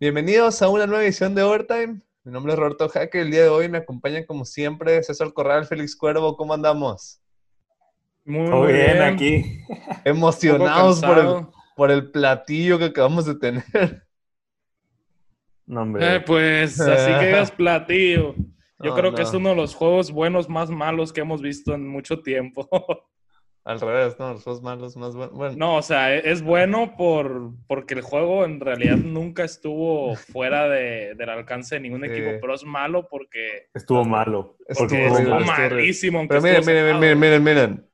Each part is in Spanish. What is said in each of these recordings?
Bienvenidos a una nueva edición de Overtime. Mi nombre es Roberto Jaque. El día de hoy me acompañan como siempre César Corral, Félix Cuervo. ¿Cómo andamos? Muy, muy bien, bien. aquí. Emocionados por el, por el platillo que acabamos de tener. No, hombre. Eh, pues así que digas platillo. Yo No, creo que es uno de los juegos buenos más malos que hemos visto en mucho tiempo. Al revés, ¿no? Los juegos malos más buenos. Bueno, no, o sea, e- es bueno por porque el juego en realidad nunca estuvo fuera de- del alcance de ningún Sí. equipo, pero es malo porque, Estuvo malo. Estuvo porque estuvo malísimo. Pero miren, miren, cerrado. miren, miren, miren.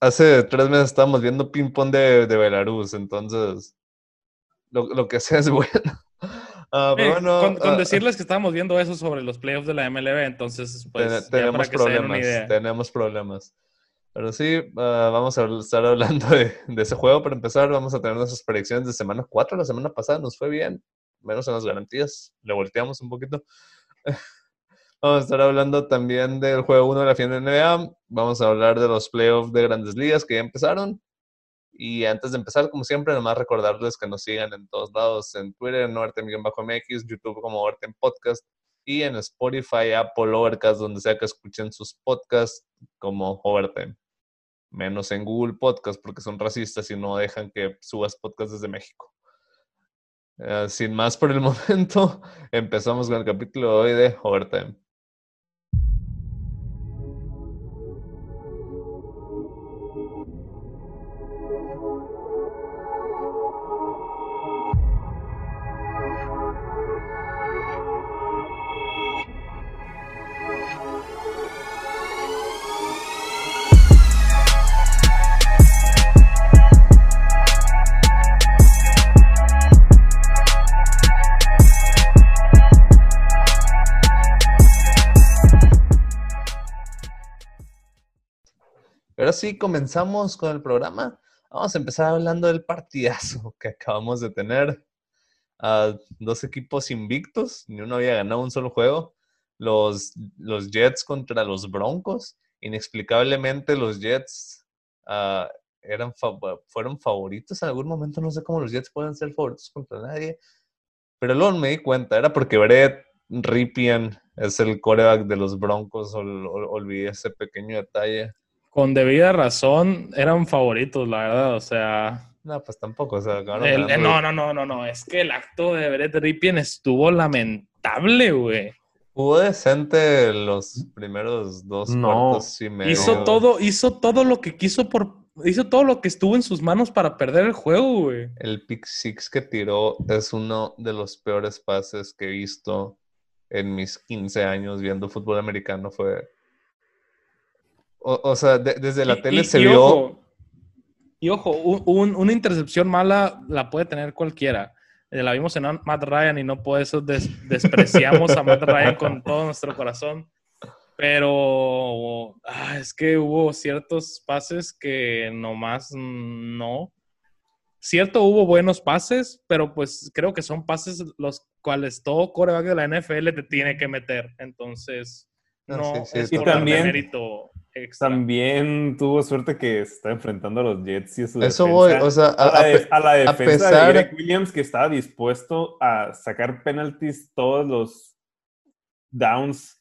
Hace tres meses estábamos viendo ping-pong de, de Belarus, entonces lo, lo que sea es bueno. Ah, pero Eh, bueno, con, con ah, decirles que estábamos viendo eso sobre los playoffs de la MLB, entonces, pues, Ten- ya para tenemos que se den una problemas, tenemos problemas. Pero sí, ah, vamos a estar hablando de, ese juego. Para empezar, vamos a tener nuestras predicciones de semana 4. La semana pasada nos fue bien, menos en las garantías. Le volteamos un poquito. Vamos a estar hablando también del juego 1 de la final de NBA. Vamos a hablar de los playoffs de grandes ligas que ya empezaron. Y antes de empezar, como siempre, nomás recordarles que nos sigan en todos lados, en Twitter, en Norte-MX, YouTube como Orten Podcast y en Spotify, Apple, Overcast, donde sea que escuchen sus podcasts como Overtime. Menos en Google Podcast porque son racistas y no dejan que subas podcasts desde México. Eh, sin más por el momento, empezamos con el capítulo de hoy de Overtime. Sí, comenzamos con el programa. Vamos a empezar hablando del partidazo que acabamos de tener. Dos equipos invictos, ni uno había ganado un solo juego. Los, los Jets contra los Broncos. Inexplicablemente los Jets ah, eran fueron favoritos en algún momento. No sé cómo los Jets pueden ser favoritos contra nadie. Pero luego me di cuenta, era porque Brett Ripien es el coreback de los Broncos. ol- ol- olvidé ese pequeño detalle. Con debida razón eran favoritos, la verdad, o sea... No, pues tampoco. O sea, el- no, no, no, no, no, es que el acto de Brett Ripien estuvo lamentable, güey. Jugó decente los primeros dos No. cuartos y medio. Hizo todo, hizo todo lo que quiso por... Hizo todo lo que estuvo en sus manos para perder el juego, güey. El pick six que tiró es uno de los peores pases que he visto en mis 15 años viendo fútbol americano. Fue. O, o sea, de- desde la Y- tele y- se y vio. Ojo, y ojo, un- un- una intercepción mala la puede tener cualquiera. Eh, La vimos en Matt Ryan y no por eso des- despreciamos a Matt Ryan con todo nuestro corazón. Pero ah, es que hubo ciertos pases que nomás no. Cierto, hubo buenos pases, pero pues creo que son pases los cuales todo coreback de la NFL te tiene que meter. Entonces, No, no sí, sí, es Y por también- mérito extra. También tuvo suerte que se está enfrentando a los Jets y Eso voy, o sea, a- a, la a de- pe- a la defensa pesar- de Greg Williams que estaba dispuesto a sacar penalties todos los downs.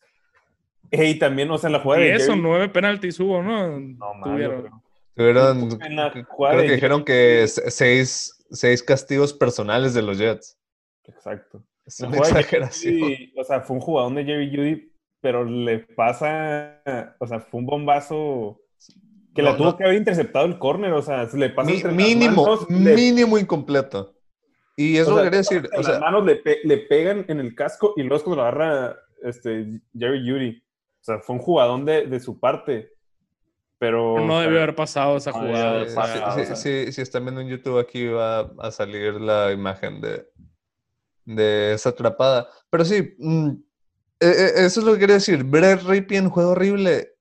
Y también, o sea, en la jugada Y de eso, Jerry- nueve penaltis hubo, ¿no? No, Tuvieron. creo que dijeron que se- seis, seis castigos personales de los Jets. Exacto. Es una exageración. O sea, fue un jugador de Jerry Judy, pero le pasa, o sea, fue un bombazo que No, la tuvo no. que haber interceptado el córner, o sea, se le pasa Mi- entre las mínimo, le- mínimo incompleto. Y eso o sea, quería decir. O las sea, manos le, pe- le pegan en el casco y luego es cuando lo agarra este, Jerry Judy. O sea, fue un jugadón de, de su parte, pero... No debió haber pasado esa jugada. pasado. Sí, o sea. sí, si están viendo en YouTube aquí va a salir la imagen de, de esa atrapada. Pero sí, mm, e- e- eso es lo que quería decir. Brett Ripien juega horrible.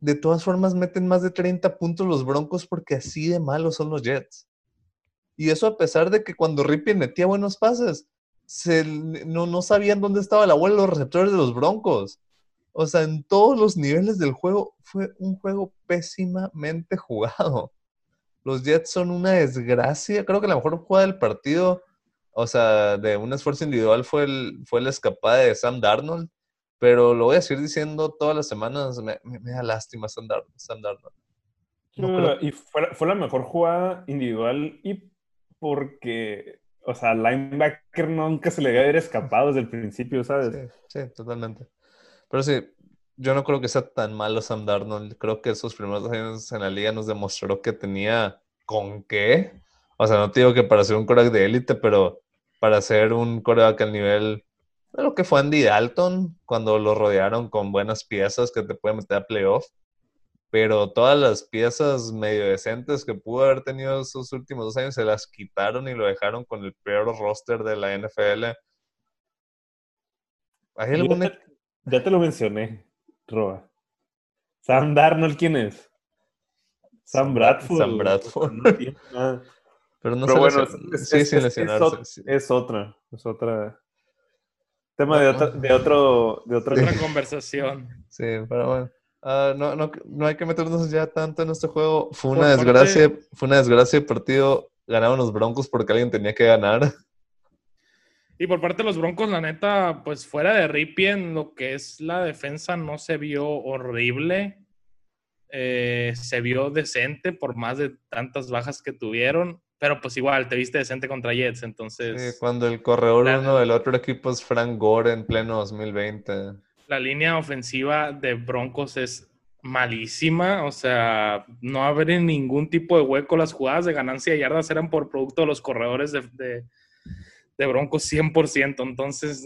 De todas formas, meten más de 30 puntos los Broncos porque así de malos son los Jets. Y eso a pesar de que cuando Ripien metía buenos pases, se, no, no sabían dónde estaba la bola los receptores de los Broncos. O sea, en todos los niveles del juego fue un juego pésimamente jugado. Los Jets son una desgracia. Creo que la mejor jugada del partido o sea, de un esfuerzo individual fue el, fue la escapada de Sam Darnold, pero lo voy a seguir diciendo todas las semanas, me, me- me da lástima Sam Darnold. Sam Darnold. No No, y fue, fue la mejor jugada individual y porque, o sea, al linebacker nunca se le debe haber escapado desde el principio, ¿sabes? Sí, sí, totalmente. Pero sí, yo no creo que sea tan malo Sam Darnold. Creo que sus primeros años en la liga nos demostró que tenía con qué. O sea, no te digo que para ser un coreback de élite, pero para ser un coreback al nivel de lo que fue Andy Dalton cuando lo rodearon con buenas piezas que te pueden meter a playoff. Pero todas las piezas medio decentes que pudo haber tenido esos últimos dos años se las quitaron y lo dejaron con el peor roster de la NFL. ¿Hay Ya te, ya te lo mencioné, Roa. Sam Darnold, ¿quién es? Sam Bradford. Sam Bradford. No tiene nada. Pero no Pero se bueno, es, sí, es- sin es- es lesionarse. es otra, es otra. Tema de, Bueno. otra- de otro, de otro. Otra conversación. Sí, pero bueno. Ah, no, no, no hay que meternos ya tanto en este juego. Fue una Por parte- desgracia, fue una desgracia el partido. Ganaron los Broncos porque alguien tenía que ganar. Y por parte de los Broncos, la neta, pues fuera de Ripien, lo que es la defensa no se vio horrible. Eh, se vio decente por más de tantas bajas que tuvieron. Pero pues igual, te viste decente contra Jets, Sí, entonces cuando el corredor La- uno del otro equipo es Frank Gore en pleno 2020. la línea ofensiva de Broncos es malísima. O sea, no abre ningún tipo de hueco. Las jugadas de ganancia de yardas eran por producto de los corredores de, de- de Broncos 100%. Entonces,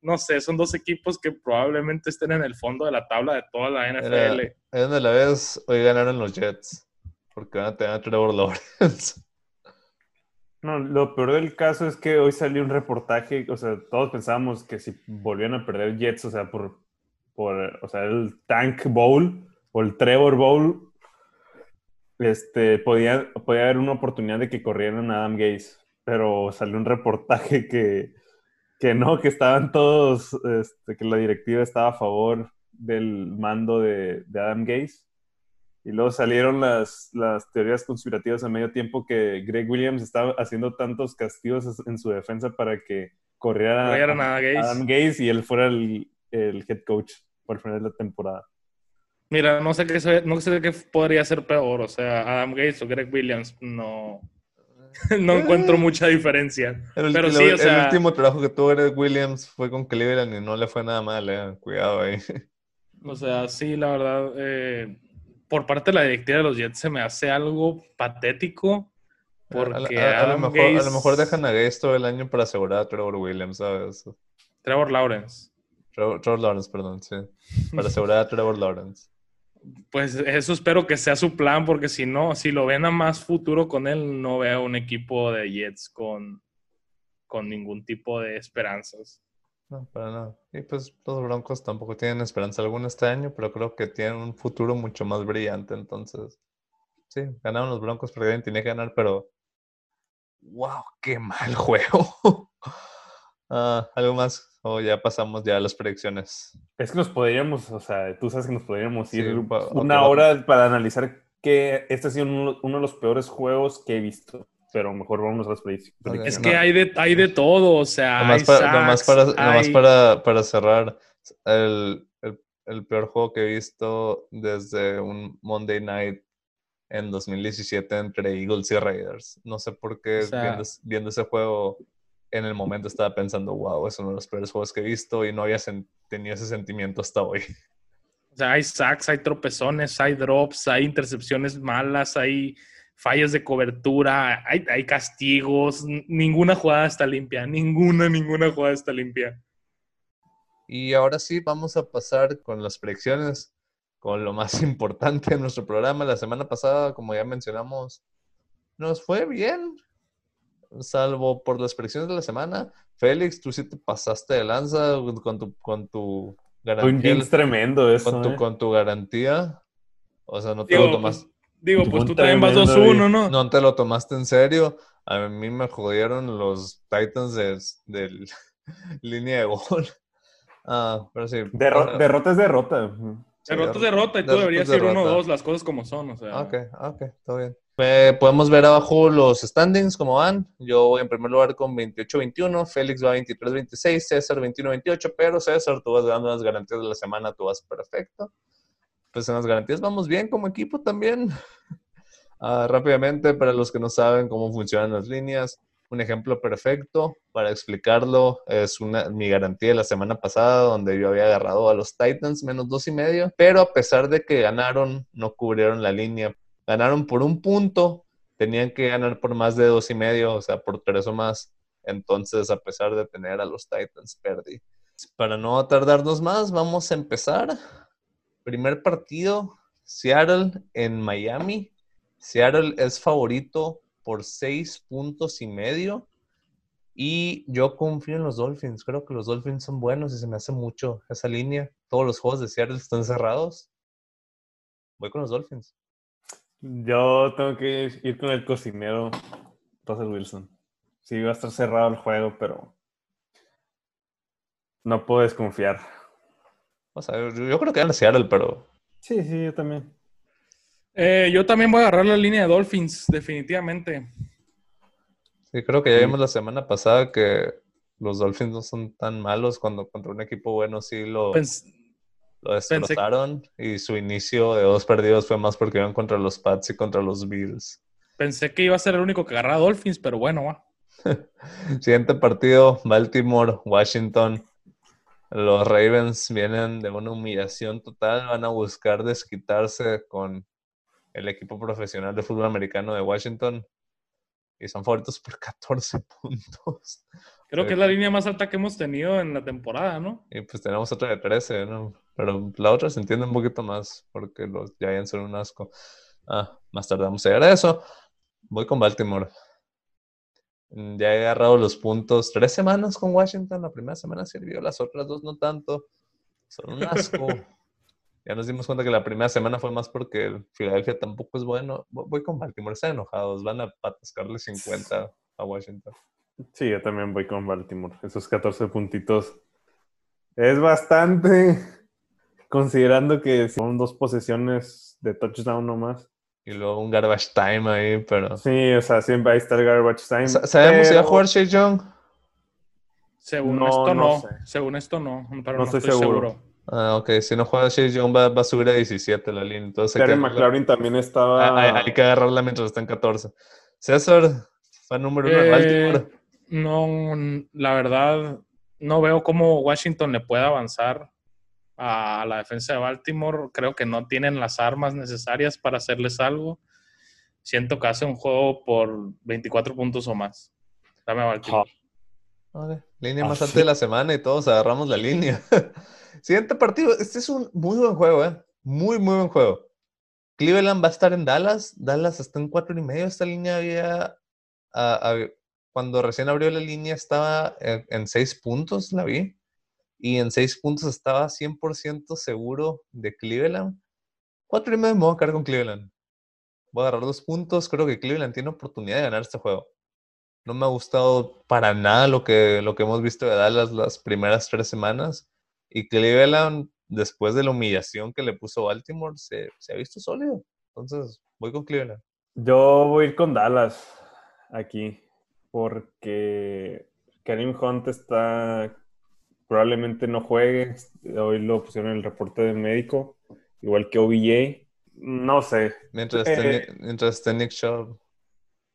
no sé, son dos equipos que probablemente estén en el fondo de la tabla de toda la NFL. Era- la vez, hoy ganaron los Jets. Porque van a tener a Trevor Lawrence. No, lo peor del caso es que hoy salió un reportaje, o sea, todos pensábamos que si volvían a perder Jets, o sea, por, por o sea, el Tank Bowl o el Trevor Bowl, este, podía, podía haber una oportunidad de que corrieran a Adam Gaze, pero salió un reportaje que, que no, que estaban todos, este, que la directiva estaba a favor del mando de, de Adam Gaze. Y luego salieron las, las teorías conspirativas a medio tiempo que Greg Williams estaba haciendo tantos castigos en su defensa para que corriera Corrieran a a Gaze. Adam Gaze y él fuera el, el head coach por el final de la temporada. Mira, no sé qué se- no sé qué podría ser peor, o sea, Adam Gates o Greg Williams, no, no encuentro mucha diferencia. El, Pero el- sí, o el sea, último trabajo que tuvo Greg Williams fue con Cleveland y no le fue nada mal, eh. Cuidado ahí. o sea, sí, la verdad, eh, por parte de la directiva de los Jets se me hace algo patético porque a, a- a lo mejor, a lo mejor dejan a Gaze todo el año para asegurar a Trevor Williams, ¿sabes? Trevor Lawrence. Trevor, Trevor Lawrence, perdón, sí. Para asegurar a Trevor Lawrence. Pues eso espero que sea su plan, porque si no, si lo ven a más futuro con él, no veo un equipo de Jets con, con ningún tipo de esperanzas. No, para nada. Y pues los Broncos tampoco tienen esperanza alguna este año, pero creo que tienen un futuro mucho más brillante. Entonces, sí, ganaron los Broncos porque alguien tenía que ganar, pero. ¡Wow! ¡Qué mal juego! Ah, ¿Algo más? O ya pasamos ya a las predicciones. Es que nos podríamos, o sea, tú sabes que nos podríamos ir una hora para analizar que este ha sido uno, uno de los peores juegos que he visto. Pero mejor vamos a las predic- predicciones. Es que hay de, hay de todo, o sea, Nomás, hay para, nomás, sacks, para, nomás hay- para, para cerrar, el, el, el peor juego que he visto desde un Monday Night en 2017 entre Eagles y Raiders. No sé por qué O sea- viendo, viendo ese juego en el momento estaba pensando, wow, es uno de los peores juegos que he visto y no había tenido ese sentimiento hasta hoy. O sea, hay sacks, hay tropezones, hay drops, hay intercepciones malas, hay fallas de cobertura, hay, hay castigos. Ninguna jugada está limpia. Ninguna, ninguna jugada está limpia. Y ahora sí, vamos a pasar con las predicciones, con lo más importante de nuestro programa. La semana pasada, como ya mencionamos, nos fue bien, salvo por las predicciones de la semana. Félix, tú sí te pasaste de lanza con tu, con tu un garantía. jinx tremendo eso. Con tu, ¿eh? con tu garantía. O sea, no te Digo, lo tomaste, digo, pues tú también vas tremendo 2-1, ¿no? no te lo tomaste en serio. A mí me jodieron los Titans de, del línea de gol. Ah, pero sí. Derro- derrota es derrota. Derrota es derrota y tú deberías ir derrota. 1-2, las cosas como son. O sea, Ok, ok, todo bien. Eh, podemos ver abajo los standings, como van. Yo voy en primer lugar con 28-21, Félix va 23-26, César 21-28, pero César, tú vas dando las garantías de la semana, tú vas perfecto. Pues en las garantías vamos bien como equipo también. Ah, rápidamente, para los que no saben cómo funcionan las líneas, un ejemplo perfecto para explicarlo es una, mi garantía de la semana pasada, donde yo había agarrado a los Titans menos dos y medio, pero a pesar de que ganaron, no cubrieron la línea. Ganaron por un punto, tenían que ganar por más de dos y medio, o sea, por tres o más. Entonces, a pesar de tener a los Titans, perdí. Para no tardarnos más, vamos a empezar. Primer partido, Seattle en Miami. Seattle es favorito por seis puntos y medio. Y yo confío en los Dolphins. Creo que los Dolphins son buenos y se me hace mucho esa línea. Todos los juegos de Seattle están cerrados. Voy con los Dolphins. Yo tengo que ir con el cocinero Russell Wilson. Sí, va a estar cerrado el juego, pero no puedo desconfiar. O sea, yo creo que van a Seattle, pero. Sí, sí, yo también. Eh, yo también voy a agarrar la línea de Dolphins, definitivamente. Sí, creo que ya vimos la semana pasada que los Dolphins no son tan malos cuando contra un equipo bueno sí lo, lo destrozaron y su inicio de dos perdidos fue más porque iban contra los Pats y contra los Bills. Pensé que iba a ser el único que agarraba Dolphins, pero bueno, va. Siguiente partido, Baltimore, Washington. Los Ravens vienen de una humillación total, van a buscar desquitarse con el equipo profesional de fútbol americano de Washington y son favoritos por 14 puntos. Creo que es la línea más alta que hemos tenido en la temporada, ¿no? Y pues tenemos otra de 13, ¿no? Pero la otra se entiende un poquito más porque los Giants son un asco. Ah, más tarde vamos a llegar a eso. Voy con Baltimore. Ya he agarrado los puntos tres semanas con Washington. La primera semana sirvió, las otras dos no tanto. Son un asco. Ya nos dimos cuenta que la primera semana fue más porque Filadelfia tampoco es bueno. Voy con Baltimore, están enojados, van a patascarle 50 a Washington. Sí, yo también voy con Baltimore. Esos 14 puntitos es bastante, considerando que son dos posesiones de touchdown nomás. Y luego un garbage time ahí, pero. Sí, o sea, siempre ahí está el garbage time. ¿Sabemos si va a jugar Shea Young? Según esto no. Según esto no. Pero no, estoy, seguro. Ah, ok. Si no juega Chase Young va, a subir a 17 la línea. Entonces Karen McLaurin también estaba... Ah, hay, que agarrarla mientras está en 14. César, fue número uno en Baltimore. Eh, no, la verdad, no veo cómo Washington le pueda avanzar a la defensa de Baltimore. Creo que no tienen las armas necesarias para hacerles algo. Siento que hace un juego por 24 puntos o más. Dame a Baltimore. Línea más alta de la semana y todos agarramos la línea. Siguiente partido. Este es un muy buen juego, ¿eh? Muy, muy buen juego. Cleveland va a estar en Dallas. Dallas está en cuatro y medio. Esta línea había. cuando recién abrió la línea estaba en, seis puntos, la vi. Y en seis puntos estaba 100% seguro de Cleveland. Cuatro y medio me voy a quedar con Cleveland. Voy a agarrar dos puntos. Creo que Cleveland tiene oportunidad de ganar este juego. No me ha gustado para nada lo que, lo que hemos visto de Dallas las primeras tres semanas. Y Cleveland, después de la humillación que le puso Baltimore, se, ha visto sólido. Entonces, voy con Cleveland. Yo voy a ir con Dallas aquí, porque Karim Hunt está, probablemente no juegue. Hoy lo pusieron en el reporte del médico, igual que OBJ. No sé. Mientras, eh, mientras esté Nick Chubb.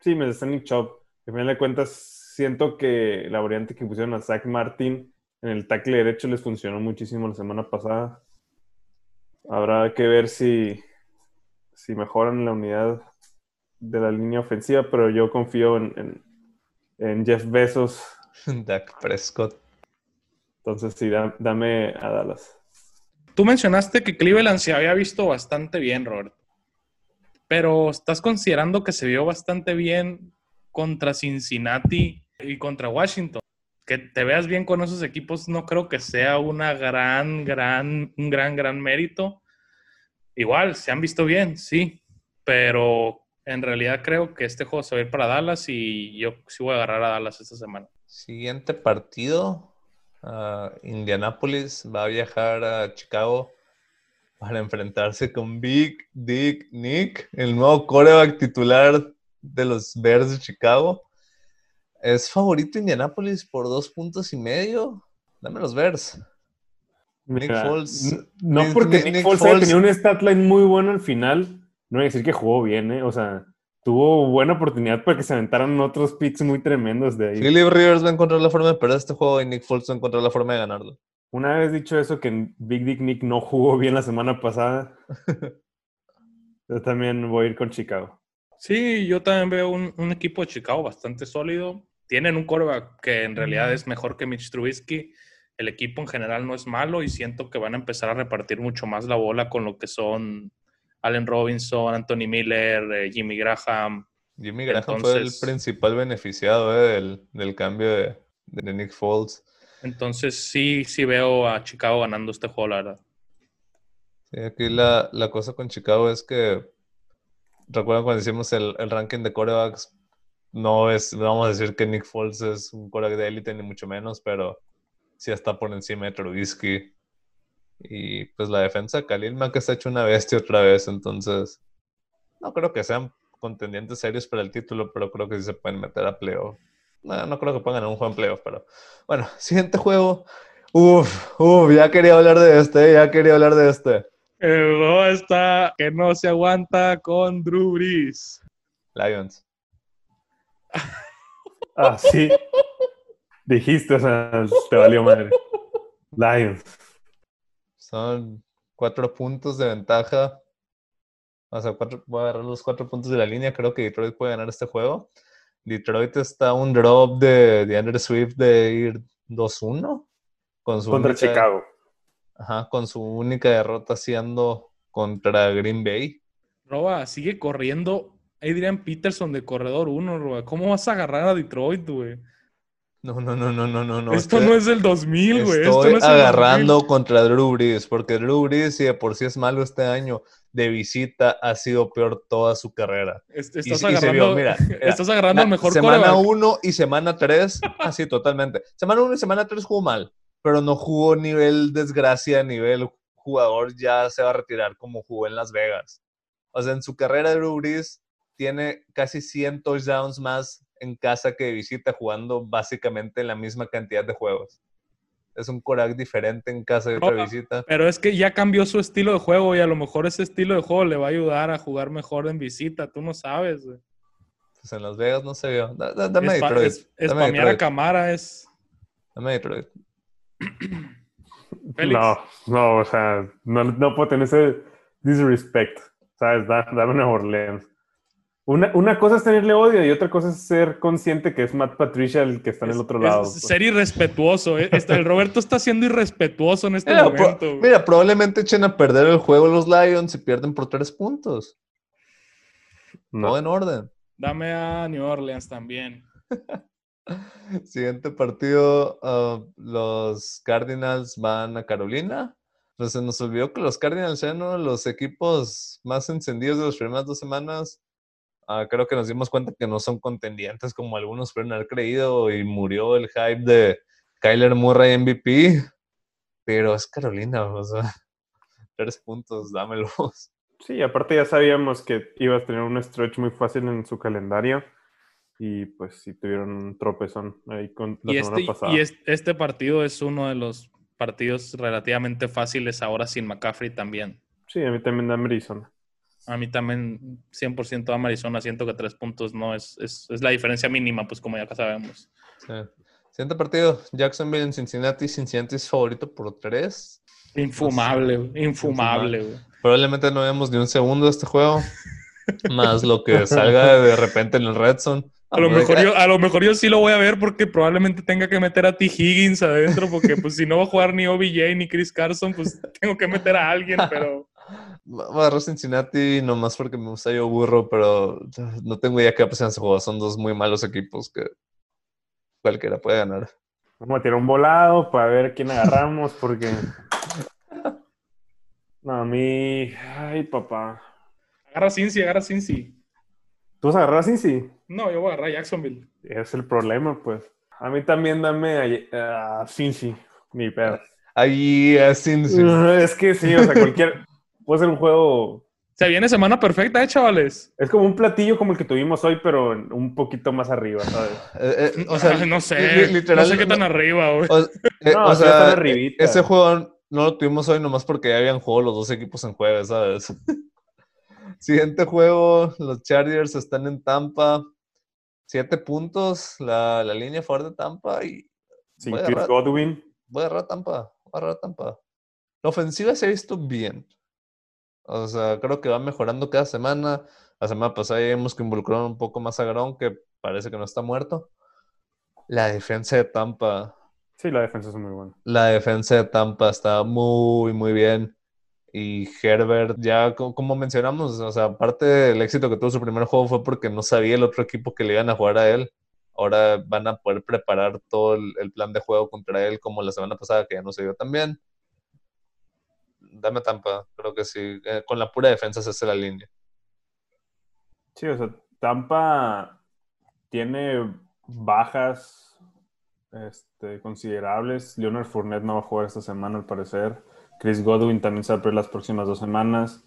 Sí, mientras esté Nick Chubb. A final de cuentas, siento que la variante que pusieron a Zach Martin en el tackle derecho les funcionó muchísimo la semana pasada. Habrá que ver si, si mejoran la unidad de la línea ofensiva, pero yo confío en, Jeff Bezos. Dak Prescott. Entonces sí, dame a Dallas. Tú mencionaste que Cleveland se había visto bastante bien, Robert. Pero estás considerando que se vio bastante bien contra Cincinnati y contra Washington que te veas bien con esos equipos no creo que sea una gran, gran, un gran, gran mérito. Igual, se han visto bien, sí, pero en realidad creo que este juego se va a ir para Dallas y yo sí voy a agarrar a Dallas esta semana. Siguiente partido, uh, Indianapolis va a viajar a Chicago. para enfrentarse con Big Dick Nick, el nuevo coreback titular de los Bears de Chicago. Es favorito Indianapolis por dos puntos y medio. Dame los Bears. Nick Foles- No porque Nick- Foles tenido un stat line muy bueno al final, no voy a decir que jugó bien, ¿eh? O sea, tuvo buena oportunidad para que se aventaran otros picks muy tremendos de ahí. Philip Rivers va a encontrar la forma de perder este juego y Nick Foles va a encontrar la forma de ganarlo. Una vez dicho eso, que Big Dick Nick no jugó bien la semana pasada, yo también voy a ir con Chicago. Sí, yo también veo un, un equipo de Chicago bastante sólido. Tienen un quarterback que en realidad es mejor que Mitch Trubisky. El equipo en general no es malo y siento que van a empezar a repartir mucho más la bola con lo que son Allen Robinson, Anthony Miller, eh, Jimmy Graham. Jimmy Graham fue el principal beneficiado eh, del, del cambio de, de Nick Foles. Entonces sí, sí veo a Chicago ganando este juego, la verdad. Sí, aquí la, la cosa con Chicago es que, recuerdan cuando hicimos el, el ranking de corebacks, no es, no vamos a decir que Nick Foles es un coreback de élite, ni mucho menos, pero sí está por encima de Trubisky. Y pues la defensa de Khalil Mack está hecho una bestia otra vez, entonces no creo que sean contendientes serios para el título, pero creo que sí se pueden meter a playoff. No, no creo que ganar un juego en playoff, pero bueno, siguiente juego. Uf, uf, ya quería hablar de este, ya quería hablar de este. El juego está que no se aguanta con Drew Brees. Lions. Ah, sí. Dijiste, o sea, te valió madre. Lions. Son cuatro puntos de ventaja. O sea, cuatro, voy a agarrar los cuatro puntos de la línea. Creo que Detroit puede ganar este juego. Detroit está un drop de, de Andrew Swift de ir 2-1. Con su Contra única- Chicago. Ajá, con su única derrota siendo contra Green Bay. Roba, sigue corriendo Adrian Peterson de corredor 1, Roba. ¿Cómo vas a agarrar a Detroit, güey? No, no, no, no, no, no. no. Esto no es del 2000, güey. Esto Estoy no es el agarrando contra Drew Brees, porque Drew Brees, si de por sí es malo este año, de visita ha sido peor toda su carrera. 2000. Y Estás se- y se vio, agarrando, mira, estás agarrando Na- mejor semana quarterback. 1 y semana 3, así totalmente. Semana 1 y semana 3 jugó mal, pero no jugó nivel desgracia, nivel jugador ya se va a retirar como jugó en Las Vegas. O sea, en su carrera Drew Brees tiene casi 100 touchdowns más en casa que de visita, jugando básicamente la misma cantidad de juegos. Es un Korak diferente en casa y otra No, visita. Pero es que ya cambió su estilo de juego y a lo mejor ese estilo de juego le va a ayudar a jugar mejor en visita. Tú no sabes, güey. Pues en Las Vegas no se vio. Da- da- dame Espa- Detroit. es- Dame Spamear a. Camara es... Dame Detroit. Félix. No, no, o sea, no, no puedo tener ese disrespect. ¿Sabes? Da- dame Nueva Orleans. Una, una cosa es tenerle odio y otra cosa es ser consciente que es Matt Patricia el que está en el otro es lado. ser irrespetuoso. eh. El Roberto está siendo irrespetuoso en este Mira, momento. mira, probablemente echen a perder el juego los Lions y pierden por tres puntos. No. Todo en orden. Dame a New Orleans también. Siguiente partido, ah, los Cardinals van a Carolina. Pues se nos olvidó que los Cardinals eran uno de los equipos más encendidos de las primeras dos semanas. Ah, creo que nos dimos cuenta que no son contendientes como algunos pueden haber creído y murió el hype de Kyler Murray MVP. Pero es Carolina, o sea, tres puntos, dámelos. Sí, aparte ya sabíamos que iba a tener un stretch muy fácil en su calendario y pues sí tuvieron un tropezón ahí con la Y semana este, pasada. y es- este partido es uno de los partidos relativamente fáciles ahora sin McCaffrey también. Sí, a mí también da Arizona. A mí también 100% a Arizona. Siento que tres puntos no es, es, es la diferencia mínima, pues como ya sabemos. Sí. Siguiente partido, Jacksonville en Cincinnati. Cincinnati es favorito por tres. Infumable, güey, infumable. güey. Probablemente no vemos ni un segundo de este juego. Más lo que salga de repente en el Red Zone. A lo, mejor yo, a lo mejor yo sí lo voy a ver porque probablemente tenga que meter a T. Higgins adentro porque pues si no va a jugar ni OBJ ni Chris Carson, pues tengo que meter a alguien, pero... Va a agarrar Cincinnati nomás porque me gusta yo burro, pero no tengo idea qué va a pasar en ese juego. Son dos muy malos equipos que cualquiera puede ganar. Vamos a tirar un volado para ver quién agarramos porque... No, a mí... Ay, papá. Agarra Cincy, agarra Cincy. ¿Tú vas a agarrar a Cincy? No, yo voy a agarrar a Jacksonville. Es el problema, pues. A mí también dame a, a Cincy, mi pedo. Ahí, así, sí. Es que sí, o sea, cualquier... puede ser un juego. Se viene semana perfecta, ¿eh, chavales? Es como un platillo como el que tuvimos hoy, pero un poquito más arriba, ¿sabes? Eh, eh, o sea, Ay, no sé. li- literal, no sé qué tan arriba, güey. O, eh, No, o sea, arribita. ese juego no lo tuvimos hoy nomás porque ya habían jugado los dos equipos en jueves, ¿sabes? Siguiente juego, los Chargers están en Tampa. Siete puntos, la, la línea favor de Tampa y Sin Chris Godwin. voy a agarrar a Tampa, voy a agarrar a Tampa. La ofensiva se ha visto bien. O sea, creo que va mejorando cada semana. La semana pasada ya vimos que involucraron un poco más a Gron, que parece que no está muerto. La defensa de Tampa, Sí, la defensa es muy buena. la defensa de Tampa está muy, muy bien. Y Herbert, ya co- como mencionamos, o sea, aparte del éxito que tuvo su primer juego fue porque no sabía el otro equipo que le iban a jugar a él. Ahora van a poder preparar todo el, el plan de juego contra él como la semana pasada, que ya no se dio tan bien. Dame Tampa, creo que sí. Eh, con la pura defensa se hace la línea. Sí, o sea, Tampa tiene bajas este, considerables. Leonard Fournette no va a jugar esta semana, al parecer. Chris Godwin también se va a perder las próximas dos semanas.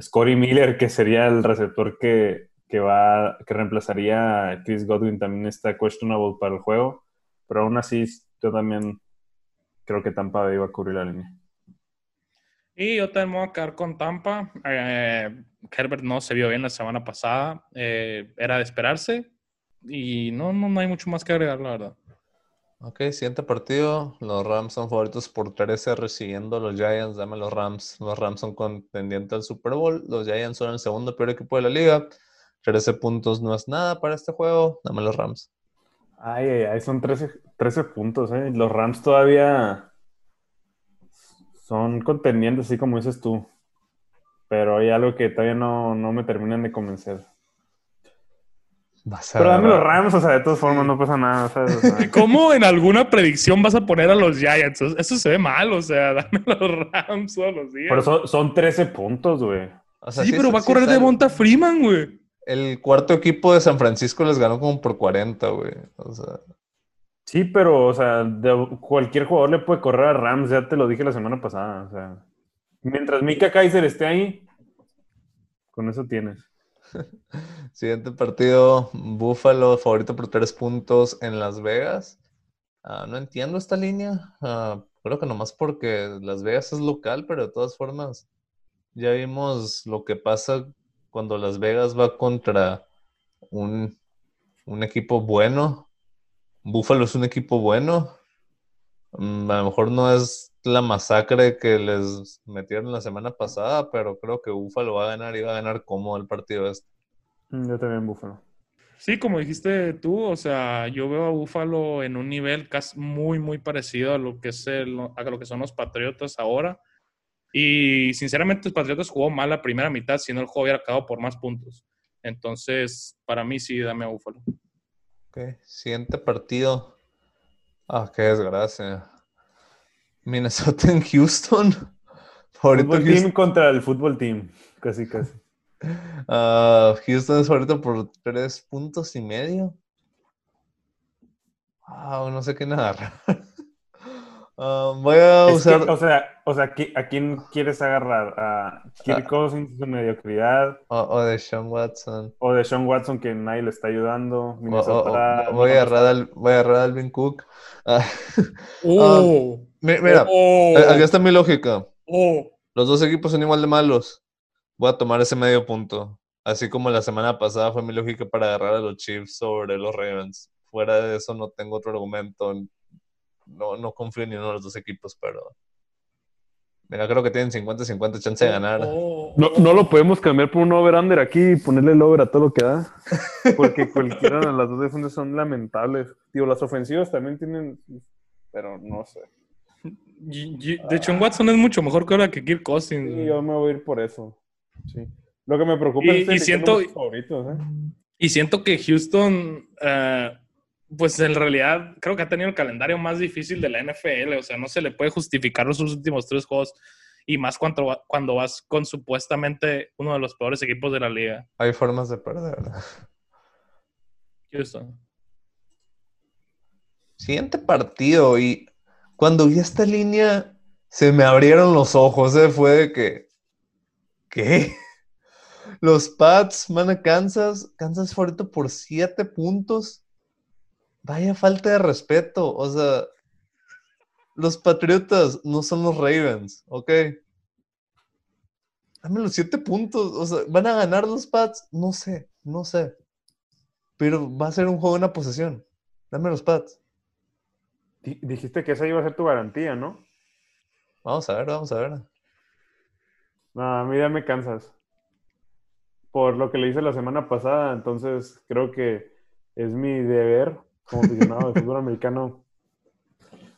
Scotty Miller, que sería el receptor que, que va, que reemplazaría a Chris Godwin, también está questionable para el juego. Pero aún así, yo también creo que Tampa iba a cubrir la línea. Y yo también me voy a quedar con Tampa. Eh, Herbert no se vio bien la semana pasada. Eh, era de esperarse. Y no, no, no hay mucho más que agregar, la verdad. Ok, siguiente partido. Los Rams son favoritos por 13 recibiendo a los Giants. Dame los Rams. Los Rams son contendientes al Super Bowl. Los Giants son el segundo peor equipo de la liga. 13 puntos no es nada para este juego. Dame los Rams. Ay, ay, ay, son 13, 13 puntos, ¿eh? Los Rams todavía son contendientes, así como dices tú. Pero hay algo que todavía no, no me terminan de convencer. Vas a Pero dame los Rams, o sea, de todas formas no pasa nada, ¿sabes? O sea, ¿Cómo en alguna predicción vas a poner a los Giants? Eso se ve mal, o sea, dame los Rams todos los días. Pero son, son 13 puntos, güey. O sea, sí, pero va a sí correr de. Monta Freeman, güey. El cuarto equipo de San Francisco les ganó como por 40, güey. O sea, Sí, pero, o sea, de- cualquier jugador le puede correr a Rams, ya te lo dije la semana pasada. O sea, mientras Mika Kaiser esté ahí, con eso tienes. siguiente partido. Buffalo, favorito por 3 puntos en Las Vegas. Ah, no entiendo esta línea. Ah, creo que nomás porque Las Vegas es local, pero de todas formas, ya vimos lo que pasa cuando Las Vegas va contra un, un equipo bueno. Buffalo es un equipo bueno. Mm, A lo mejor no es la masacre que les metieron la semana pasada, pero creo que Buffalo va a ganar y va a ganar cómodo el partido este. Mm, Yo también, Búfalo. Sí, como dijiste tú, o sea, yo veo a Buffalo en un nivel casi muy, muy parecido a lo que es el- a lo que son los Patriotas ahora. Y sinceramente, los Patriotas jugó mal la primera mitad, si no el juego hubiera acabado por más puntos. Entonces, para mí sí, dame a Buffalo. Ok, siguiente partido. Ah, qué desgracia. Minnesota en Houston. Favorito Fútbol Houston. team contra el fútbol team. Casi, casi. Ah, Houston es favorito por tres puntos y medio. Ah, no sé qué narrar. Ah, voy a Es que, usar. o sea, o sea, ¿qui- ¿a quién quieres agarrar? ¿A Kirk Ah. Cousins, su mediocridad? O, o de Sean Watson. ¿O de Sean Watson, que nadie le está ayudando? O- o- o- Minnesota, voy, a agarrar al, voy a agarrar a Alvin Cook. Ah, ¡Oh! mi- mira, ¡Oh! aquí está mi lógica. ¡Oh! Los dos equipos son igual de malos. Voy a tomar ese medio punto. Así como la semana pasada fue mi lógica para agarrar a los Chiefs sobre los Ravens. Fuera de eso no tengo otro argumento. No, no confío en ninguno de los dos equipos, pero... Mira, creo que tienen 50-50 chance de ganar. ¡Oh! No, no lo podemos cambiar por un over-under aquí y ponerle el over a todo lo que da. Porque cualquiera de las dos defensas son lamentables. Tío, las ofensivas también tienen. Pero no sé. Y- y- De hecho, Watson es mucho mejor que ahora que Kirk Cousins. Sí, yo me voy a ir por eso. Sí. Lo que me preocupa Y- es que y siento- los favoritos, ¿eh? Y siento que Houston, eh, pues en realidad creo que ha tenido el calendario más difícil de la NFL. O sea, no se le puede justificar los últimos tres juegos. Y más cuando, cuando vas con supuestamente uno de los peores equipos de la liga. Hay formas de perder. Houston. Siguiente partido. Y cuando vi esta línea, se me abrieron los ojos. ¿eh? Fue de que... ¿Qué? Los Pats van a Kansas. Kansas favorito por 7 puntos. Vaya falta de respeto. O sea, los Patriotas no son los Ravens, ¿ok? Dame los 7 puntos. O sea, ¿van a ganar los Pats? No sé, no sé. Pero va a ser un juego de una posesión. Dame los Pats. Di- Dijiste que esa iba a ser tu garantía, ¿no? Vamos a ver, vamos a ver. No, a mí ya me cansas. Por lo que le hice la semana pasada, entonces creo que es mi deber como aficionado de fútbol americano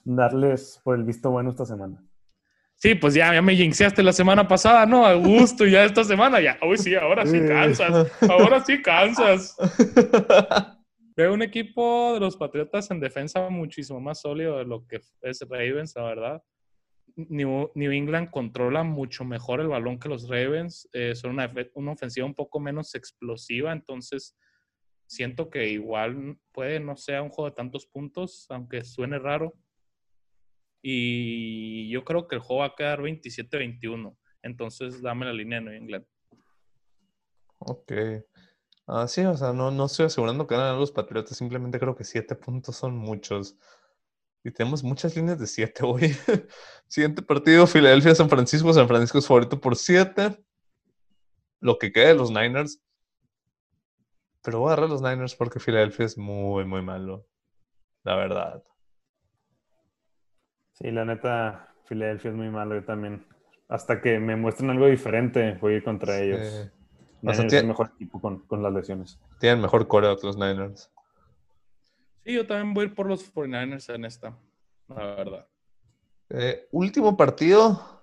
darles por el visto bueno esta semana. Sí, pues ya, ya me jinxeaste la semana pasada, ¿no? A gusto, ya esta semana ya. Uy, sí, ahora sí cansas. Ahora sí cansas. Veo un equipo de los Patriotas en defensa muchísimo más sólido de lo que es Ravens, la verdad. New, New England controla mucho mejor el balón que los Ravens. Eh, son una, una ofensiva un poco menos explosiva, entonces siento que igual puede no sea un juego de tantos puntos, aunque suene raro. Y yo creo que el juego va a quedar 27-21. Entonces dame la línea de New England. Ok. Ah, sí, o sea, no, no estoy asegurando que ganan los Patriotas, simplemente creo que 7 puntos son muchos. Y tenemos muchas líneas de 7 hoy. Siguiente partido, Filadelfia-San Francisco. San Francisco es favorito por 7. Lo que quede de los Niners. Pero voy a agarrar los Niners porque Filadelfia es muy, muy malo. La verdad. Sí, la neta, Filadelfia es muy malo yo también. Hasta que me muestren algo diferente, voy a ir contra ellos. O sea, es el mejor equipo con, con las lesiones. tienen mejor coreo que los Niners. Sí, yo también voy a ir por los 49ers en esta, la verdad. Eh, último partido.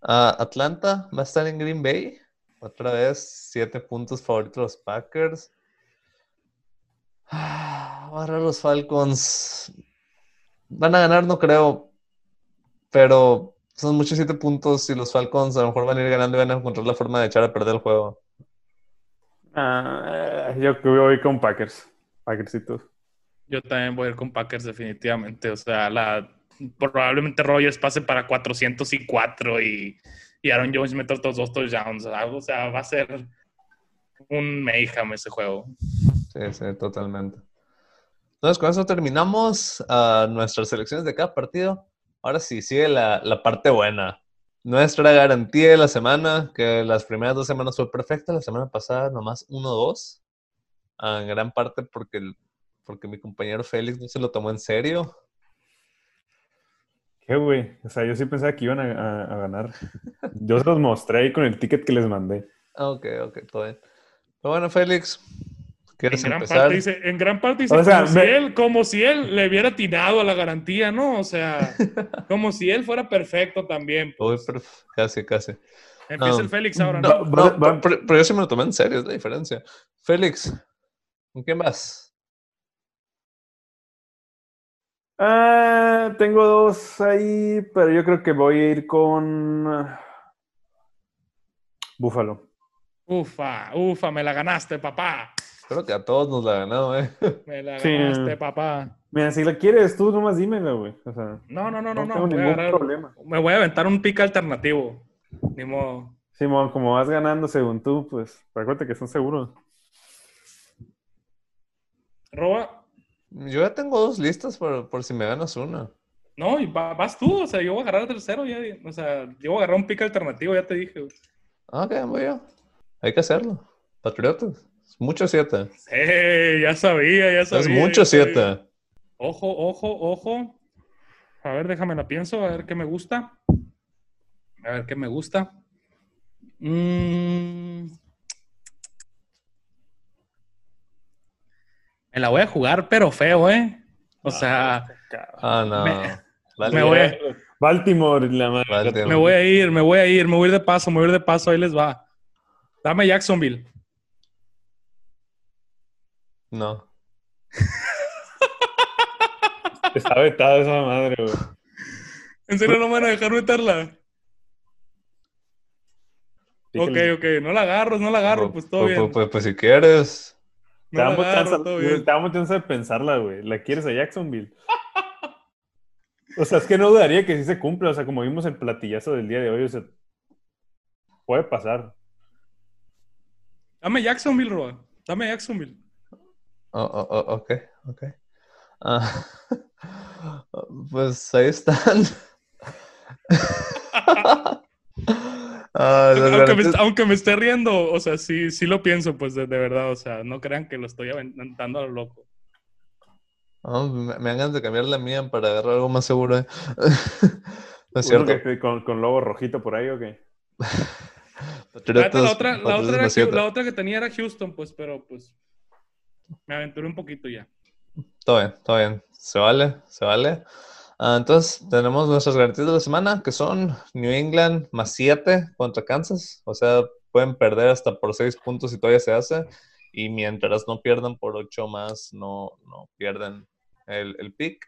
Ah, Atlanta va a estar en Green Bay. Otra vez, siete puntos favoritos los Packers. Ah, a agarrar los Falcons. Van a ganar, no creo. Pero son muchos siete puntos y los Falcons a lo mejor van a ir ganando y van a encontrar la forma de echar a perder el juego. Ah, yo que voy con Packers. Packersitos. Yo también voy a ir con Packers definitivamente. O sea, la, probablemente Rogers pase para 404 y, y Aaron Jones meta otros dos touchdowns. O sea, va a ser un mayhem ese juego. Sí, sí, totalmente. Entonces, con eso terminamos ah, nuestras selecciones de cada partido. Ahora sí, sigue la, la parte buena. Nuestra garantía de la semana, que las primeras dos semanas fue perfecta, la semana pasada nomás 1-2. ah, en gran parte porque, el- porque mi compañero Félix no se lo tomó en serio. ¿Qué, güey? O sea, yo sí pensaba que iban a, a- a ganar. Yo se los mostré ahí con el ticket que les mandé. Ah, Ok, ok, todo bien. Pero bueno, Félix, En ¿quieres gran, empezar? parte dice, en gran parte dice, O sea, como, si él, como si él le hubiera atinado a la garantía, ¿no? O sea, como si él fuera perfecto también. Uy, pues. casi, casi. Empieza el Félix ahora, No, pero, pero yo sí me lo tomé en serio, es la diferencia. Félix, ¿con quién vas? Ah, tengo dos ahí, pero yo creo que voy a ir con ah, Búfalo. Ufa, ufa, me la ganaste, papá. Creo que a todos nos la ha ganado, ¿eh? Me la Sí. ganaste, papá. Mira, si la quieres tú, nomás dímela, güey. O sea, No, no, no, no, no, no. tengo ningún agarrar- problema. Me voy a aventar un pick alternativo. Ni modo. Simón, como vas ganando según tú, pues recuerda que son seguros. Roba. Yo ya tengo dos listas por, por si me ganas una. No, y va- vas tú. O sea, yo voy a agarrar el tercero. Ya, o sea, yo voy a agarrar un pick alternativo, ya te dije. güey. Ah, ok, voy yo. Hay que hacerlo. Patriotas. Mucho siete. Sí, ya sabía, ya sabía. Es mucho ya sabía. siete. Ojo, ojo, ojo. A ver, déjame la pienso, a ver qué me gusta. A ver qué me gusta. Mm. Me la voy a jugar, pero feo, ¿eh? O sea, Ah, no. Me- me voy a- Baltimore, la madre. Me voy a ir, me voy a ir, me voy a ir de paso, me voy a ir de paso, ahí les va. Dame Jacksonville. No. Está vetada esa madre, güey. ¿En serio no me van a dejar meterla? Ok, ok, no la agarro, no la agarro, pues todo Pues, bien. pues, pues, si quieres. Te No la damos agarro, chance- todo güey, bien. te damos chance de pensarla, güey. ¿La quieres a Jacksonville? O sea, es que no dudaría que sí se cumpla. O sea, como vimos el platillazo del día de hoy, o sea, puede pasar. Dame Jacksonville, Roa. Dame Jacksonville. Oh, oh, oh, ok, ok. Ah, pues ahí están. Ah, aunque, me, garantías- aunque me esté riendo, o sea, sí, sí lo pienso, pues de, de verdad, o sea, no crean que lo estoy aventando a lo loco. Ah, me, me dan ganas de cambiar la mía para agarrar algo más seguro. ¿eh? no es cierto. que- con, con logo rojito por ahí o qué? La, otra, la, otra la otra que tenía era Houston, pues, pero pues me aventuré un poquito ya. Todo bien, todo bien. Se vale, se vale. Ah, entonces, tenemos nuestras garantías de la semana, que son New England más 7 contra Kansas. O sea, pueden perder hasta por 6 puntos y todavía se hace. Y mientras no pierdan por 8 más, no, no pierden el, el pick.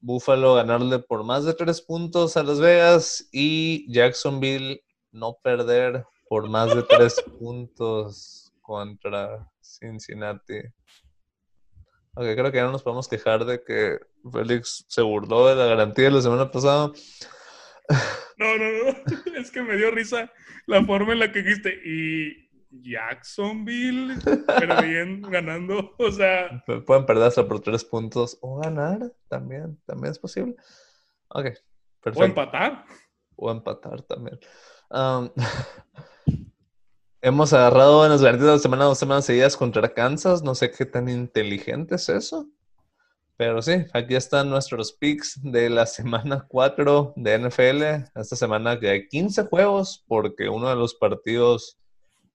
Buffalo ganarle por más de 3 puntos a Las Vegas. Y Jacksonville no perder por más de 3 puntos contra Cincinnati. Ok, creo que ya no nos podemos quejar de que Félix se burló de la garantía de la semana pasada. No, no, no, es que me dio risa la forma en la que dijiste, y Jacksonville perdiendo, ganando, o sea, Pu- Pueden perder hasta por tres puntos o ganar también, también es posible. Ok, o empatar. O empatar también. Am, hemos agarrado en las garantías de la semana dos semanas seguidas contra Kansas. No sé qué tan inteligente es eso. Pero sí, aquí están nuestros picks de la semana 4 de NFL. Esta semana que hay 15 juegos porque uno de los partidos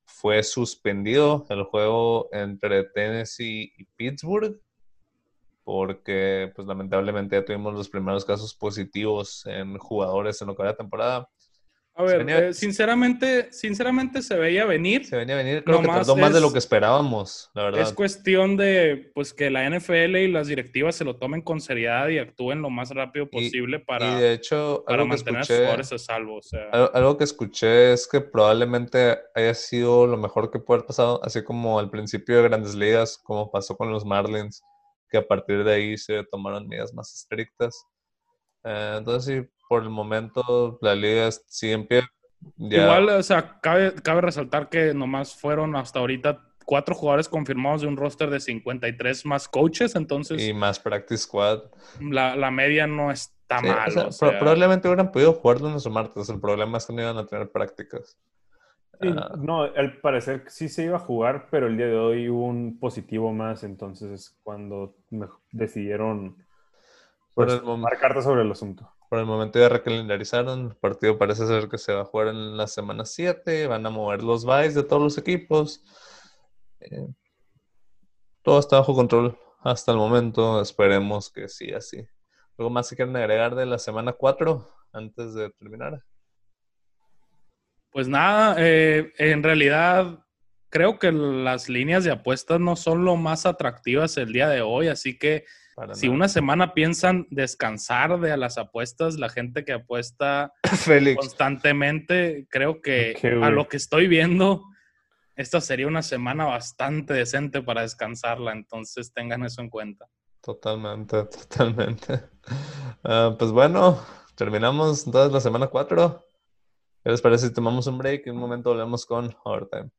fue suspendido, el juego entre Tennessee y Pittsburgh, porque pues lamentablemente ya tuvimos los primeros casos positivos en jugadores en lo que va de temporada. A ver, venía- eh, sinceramente, sinceramente se veía venir. Se venía a venir, creo que Nomás tardó más de es- lo que esperábamos, la verdad. Es cuestión de pues que la NFL y las directivas se lo tomen con seriedad y actúen lo más rápido Y- posible para, y de hecho, para que mantener a sus escuché, jugadores a salvo. O sea, algo, algo que escuché es que probablemente haya sido lo mejor que puede haber pasado, así como al principio de Grandes Ligas, como pasó con los Marlins, que a partir de ahí se tomaron medidas más estrictas. Eh, entonces, sí, por el momento la liga sigue en pie. Ya- Igual, o sea, cabe, cabe resaltar que nomás fueron hasta ahorita cuatro jugadores confirmados de un roster de 53 más coaches, entonces y más Practice Squad. la, la media no está Sí, o mal. sea, o pro- sea, probablemente hubieran podido jugar lunes o martes. El problema es que no iban a tener prácticas. Sí, Ah. no, al parecer sí se iba a jugar, pero el día de hoy hubo un positivo más, entonces es cuando me- decidieron pues, el mom- tomar cartas sobre el asunto. Por el momento ya recalendarizaron. El partido parece ser que se va a jugar en la semana 7. Van a mover los buys de todos los equipos. Eh, todo está bajo control hasta el momento. Esperemos que sí, así. ¿Algo más que quieren agregar de la semana 4 antes de terminar? Pues nada, eh, en realidad creo que las líneas de apuestas no son lo más atractivas el día de hoy, así que Para si nada. una semana piensan descansar de las apuestas, la gente que apuesta Félix. constantemente, creo que Qué a güey. lo que estoy viendo, esta sería una semana bastante decente para descansarla, entonces tengan eso en cuenta. Totalmente, totalmente. Ah, pues bueno, terminamos entonces la semana 4. ¿Qué les parece si tomamos un break y un momento volvemos con Overtime?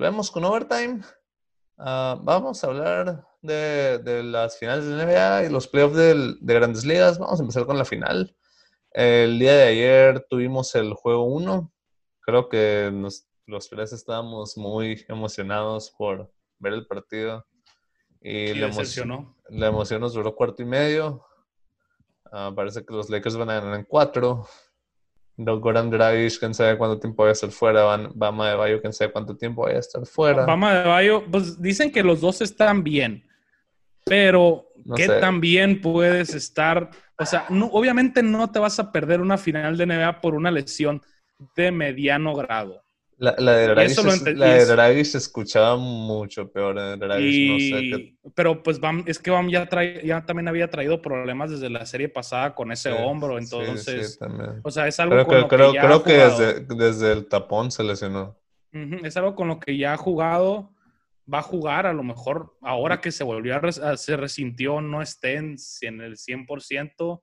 Volvemos con Overtime. Ah, vamos a hablar de, de las finales de NBA y los playoffs del- de grandes ligas. Vamos a empezar con la final. El día de ayer tuvimos el juego 1. Creo que nos- los tres estábamos muy emocionados por ver el partido. Y, la, emo- decepcionó. la emoción nos duró cuarto y medio. Ah, parece que los Lakers van a ganar en cuatro. Goran Dragic, quién sabe cuánto tiempo vaya a estar fuera. Van, Bama de Bayo, quién sabe cuánto tiempo vaya a estar fuera. Bama de Bayo, pues dicen que los dos están bien, pero No ¿qué sé. tan bien puedes estar? O sea, no, obviamente no te vas a perder una final de NBA por una lesión de mediano grado. La, la de Y Dragic, es- la y de Dragic se escuchaba mucho peor. eh, Dragic, no sé Y- qué. Pero pues Bam, es que Bam ya, trae, ya también había traído problemas desde la serie pasada con ese Sí, hombro, sí, entonces, sí, también. o sea, es algo Creo, con que, lo que creo, ya creo ha que desde, desde el tapón se lesionó. Ujú, Es algo con lo que ya ha jugado, va a jugar, a lo mejor ahora que se volvió a, a- se resintió, no esté en, en el 100%.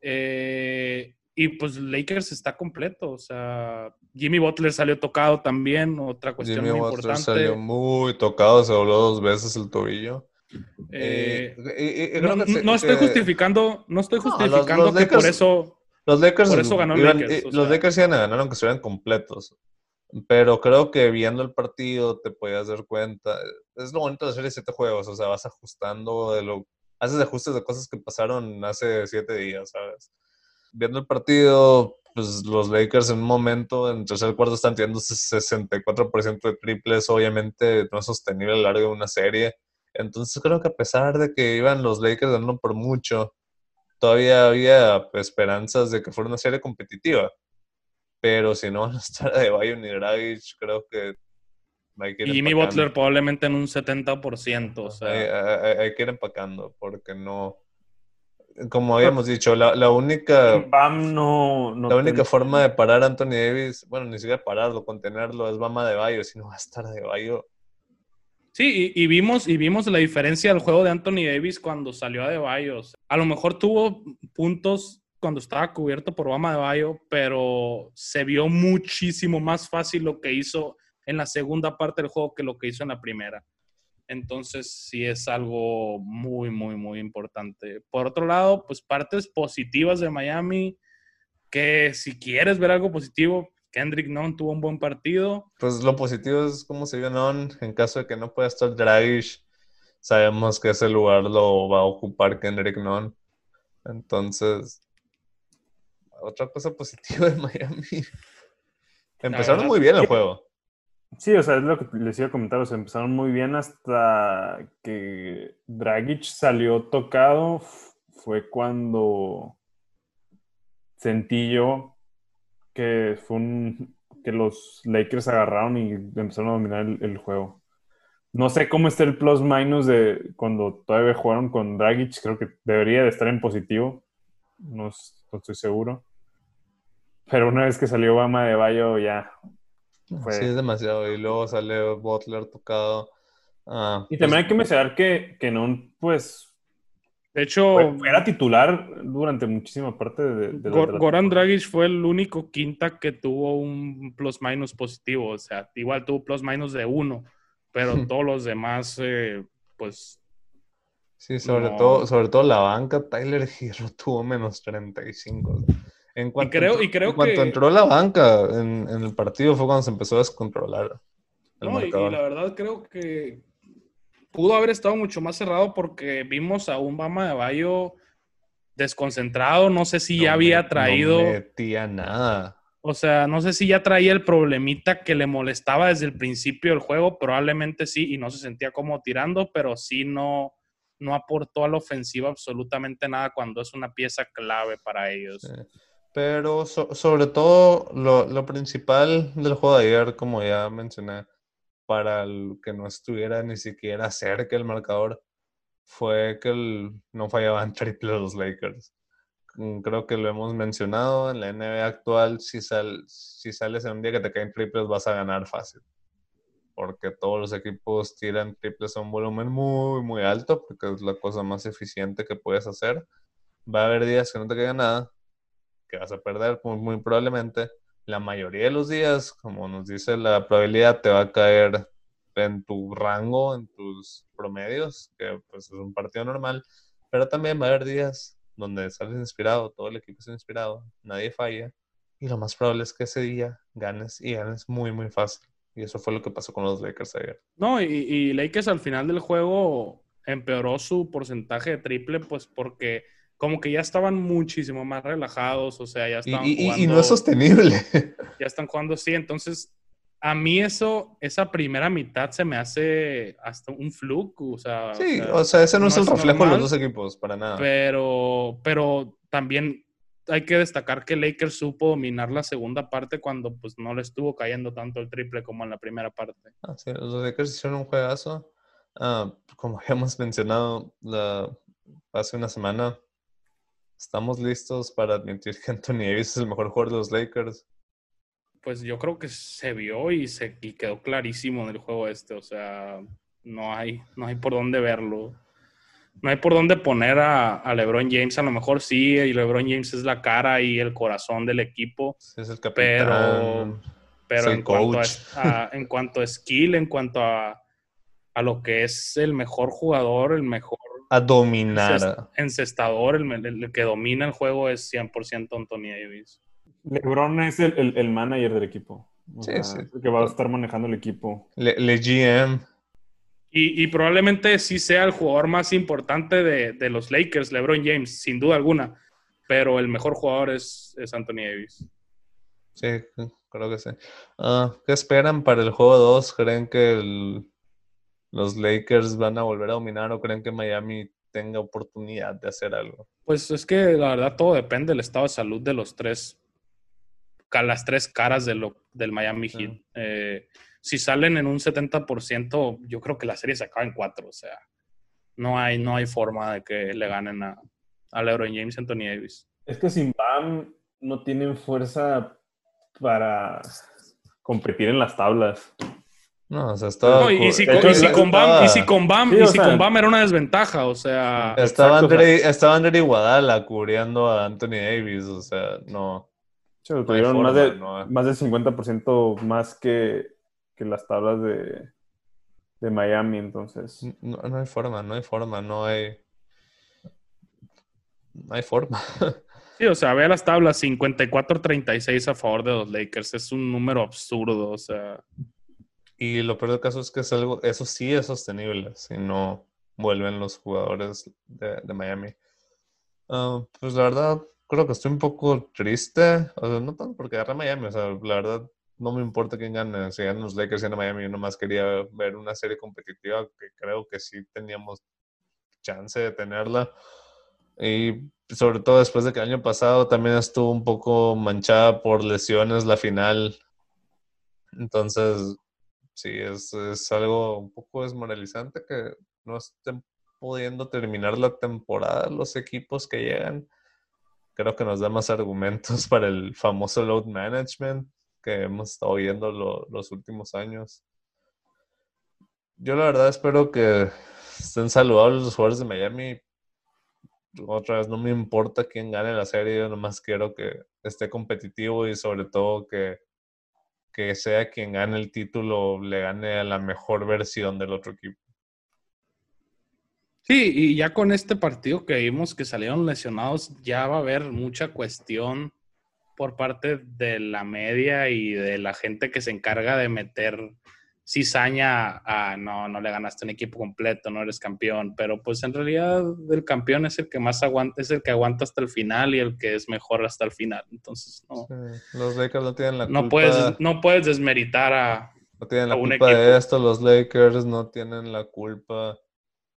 eh, y pues Lakers está completo, o sea, Jimmy Butler salió tocado también, otra cuestión Jimmy muy Butler importante. salió muy tocado, se dobló dos veces el tobillo. Eh, Eh, no, estoy justificando, no estoy No, los- justificando los que por eso Los Lakers, Por eso ganó iban- Lakers, eh, los sea. Lakers iban a ganar aunque estuvieran completos. Pero creo que viendo el partido te podías dar cuenta. Es lo bonito de hacer siete juegos, o sea, vas ajustando de lo. Haces ajustes de cosas que pasaron hace siete días, ¿sabes? Viendo el partido, pues los Lakers en un momento, en tercer cuarto, están teniendo 64% de triples. Obviamente no es sostenible a lo largo de una serie. Entonces creo que a pesar de que iban los Lakers ganando por mucho, todavía había esperanzas de que fuera una serie competitiva. Pero si no van a estar de Bayo ni Dragic, creo que hay que ir y Jimmy empacando. Butler probablemente en un 70%, o sea, hay, hay- hay que ir empacando, porque no. Como habíamos dicho, la, la única, Bam no. no la única ten- forma de parar a Anthony Davis, bueno, ni siquiera pararlo, contenerlo, es Bama de Bayo. Si no va a estar de Bayo, Sí, y, y vimos, y vimos la diferencia del juego de Anthony Davis cuando salió a De Bayo. A lo mejor tuvo puntos cuando estaba cubierto por Bama de Bayo, pero se vio muchísimo más fácil lo que hizo en la segunda parte del juego que lo que hizo en la primera. Entonces, sí es algo muy, muy, muy importante. Por otro lado, pues partes positivas de Miami, que si quieres ver algo positivo, Kendrick Nunn tuvo un buen partido. Pues lo positivo es cómo se vio Non. En caso de que no pueda estar Dragic, sabemos que ese lugar lo va a ocupar Kendrick Non. Entonces, otra cosa positiva de Miami. Empezaron verdad, muy bien el juego. Sí, o sea, es lo que les iba a comentar. O sea, empezaron muy bien hasta que Dragic salió tocado. Fue cuando sentí yo que fue un que los Lakers agarraron y empezaron a dominar el, juego. No sé cómo está el plus minus de cuando todavía jugaron con Dragic. Creo que debería de estar en positivo. No estoy seguro. Pero una vez que salió Bama de Bayo, ya Fue- Sí, es demasiado. Y luego sale Butler tocado. Ah, Y pues, también hay que mencionar que, que no, pues, De hecho, fue- era titular durante muchísima parte de, de la- Gor- Goran. Dragic fue el único quinta que tuvo un plus minus positivo. O sea, igual tuvo plus minus de uno, pero todos los demás, eh, pues, Sí, sobre, No. todo, sobre todo la banca, Tyler Hero tuvo menos 35. En cuanto, creo- entró, y creo en cuanto que- entró la banca en, en el partido fue cuando se empezó a descontrolar el no, y, y la verdad creo que pudo haber estado mucho más cerrado porque vimos a un Bama de Bayo desconcentrado. No sé si ya había me- traído. No metía nada. O sea, no sé si ya traía el problemita que le molestaba desde el principio del juego, probablemente sí, y no se sentía como tirando, pero sí no, no aportó a la ofensiva absolutamente nada cuando es una pieza clave para ellos. Sí. Pero so- sobre todo lo, lo principal del juego de ayer, como ya mencioné, para el que no estuviera ni siquiera cerca del marcador, fue que el- no fallaban triple los Lakers. Mm, Creo que lo hemos mencionado en la NBA actual, si, sal- si sales en un día que te caen triples vas a ganar fácil. Porque todos los equipos tiran triples a un volumen muy, muy alto, porque es la cosa más eficiente que puedes hacer. Va a haber días que no te caiga nada, que vas a perder muy, muy probablemente. La mayoría de los días, como nos dice la probabilidad, te va a caer en tu rango, en tus promedios, que pues es un partido normal, pero también va a haber días donde sales inspirado, todo el equipo está inspirado, nadie falla, y lo más probable es que ese día ganes y ganes muy, muy fácil. Y eso fue lo que pasó con los Lakers ayer. No, y, y Lakers al final del juego empeoró su porcentaje de triple, pues porque como que ya estaban muchísimo más relajados, o sea, ya estaban y- y- y jugando, no es sostenible. ya están jugando así, entonces a mí eso, esa primera mitad se me hace hasta un fluke, o sea, Sí, o sea, o sea, ese no, es el reflejo de los dos equipos, para nada. pero, pero también hay que destacar que Lakers supo dominar la segunda parte cuando pues no le estuvo cayendo tanto el triple como en la primera parte. Ah, sí, los Lakers hicieron un juegazo. Ah, como ya hemos mencionado la, hace una semana, estamos listos para admitir que Anthony Davis es el mejor jugador de los Lakers. Pues yo creo que se vio y se y quedó clarísimo en el juego este, o sea, no hay, no hay por dónde verlo no hay por dónde poner a, LeBron James. A lo mejor sí, y LeBron James es la cara y el corazón del equipo. es el capitán, pero, pero en, cuanto coach. a, en cuanto a skill, en cuanto a, a lo que es el mejor jugador, el mejor A dominar. encest- encestador, el, el que domina el juego es 100% Anthony Davis. LeBron es el, el- el manager del equipo. O Sí, sea, sí. el que va a estar manejando el equipo. Le, le GM. Y, y probablemente sí sea el jugador más importante de, de los Lakers, LeBron James, sin duda alguna. Pero el mejor jugador es, es Anthony Davis. Sí, creo que sí. Ah, ¿Qué esperan para el juego 2? ¿Creen que el- los Lakers van a volver a dominar o creen que Miami tenga oportunidad de hacer algo? Pues es que la verdad todo depende del estado de salud de los tres, las tres caras de lo- del Miami Sí. Heat. Eh, si salen en un 70%, yo creo que la serie se acaba en cuatro. O sea, no hay, no hay forma de que le ganen a, a LeBron James y Anthony Davis. Es que sin Bam no tienen fuerza para competir en las tablas. No, o sea, estaba. No, y, si con, hecho, y si la- con Bam, y si con Bam, Sí, y si sea- con Bam era una desventaja, o sea, Estaba Exacto, o sea- Andre, estaba Andre Iguadala cubriendo a Anthony Davis, o sea, no. Sí, tuvieron más, de, no. más del 50% más que, que las tablas de, de Miami, entonces. No, no hay forma, no hay forma, no hay. No hay forma. sí, o sea, ve las tablas 54-36 a favor de los Lakers, es un número absurdo, o sea, Y lo peor del caso es que es algo, eso sí es sostenible, si no vuelven los jugadores de, de Miami. Ah, pues la verdad, creo que estoy un poco triste, o sea, no tanto porque agarré a Miami, o sea, la verdad no me importa quién gane, si ganan los Lakers y gana Miami, yo nomás quería ver una serie competitiva que creo que sí teníamos chance de tenerla. Y sobre todo después de que el año pasado también estuvo un poco manchada por lesiones la final. Entonces, sí, es, es algo un poco desmoralizante que no estén pudiendo terminar la temporada los equipos que llegan. Creo que nos da más argumentos para el famoso load management que hemos estado viendo lo- los últimos años. Yo la verdad espero que estén saludables los jugadores de Miami. Otra vez, no me importa quién gane la serie, yo nomás quiero que esté competitivo y sobre todo que, que sea quien gane el título le gane a la mejor versión del otro equipo. Sí, y ya con este partido que vimos que salieron lesionados, ya va a haber mucha cuestión por parte de la media y de la gente que se encarga de meter cizaña a no, no le ganaste un equipo completo, no eres campeón, pero pues en realidad el campeón es el que más aguanta, es el que aguanta hasta el final y el que es mejor hasta el final. Entonces, no, Sí, Los Lakers no tienen la no, culpa, puedes, no puedes desmeritar a, no tienen la culpa de esto, los Lakers no tienen la culpa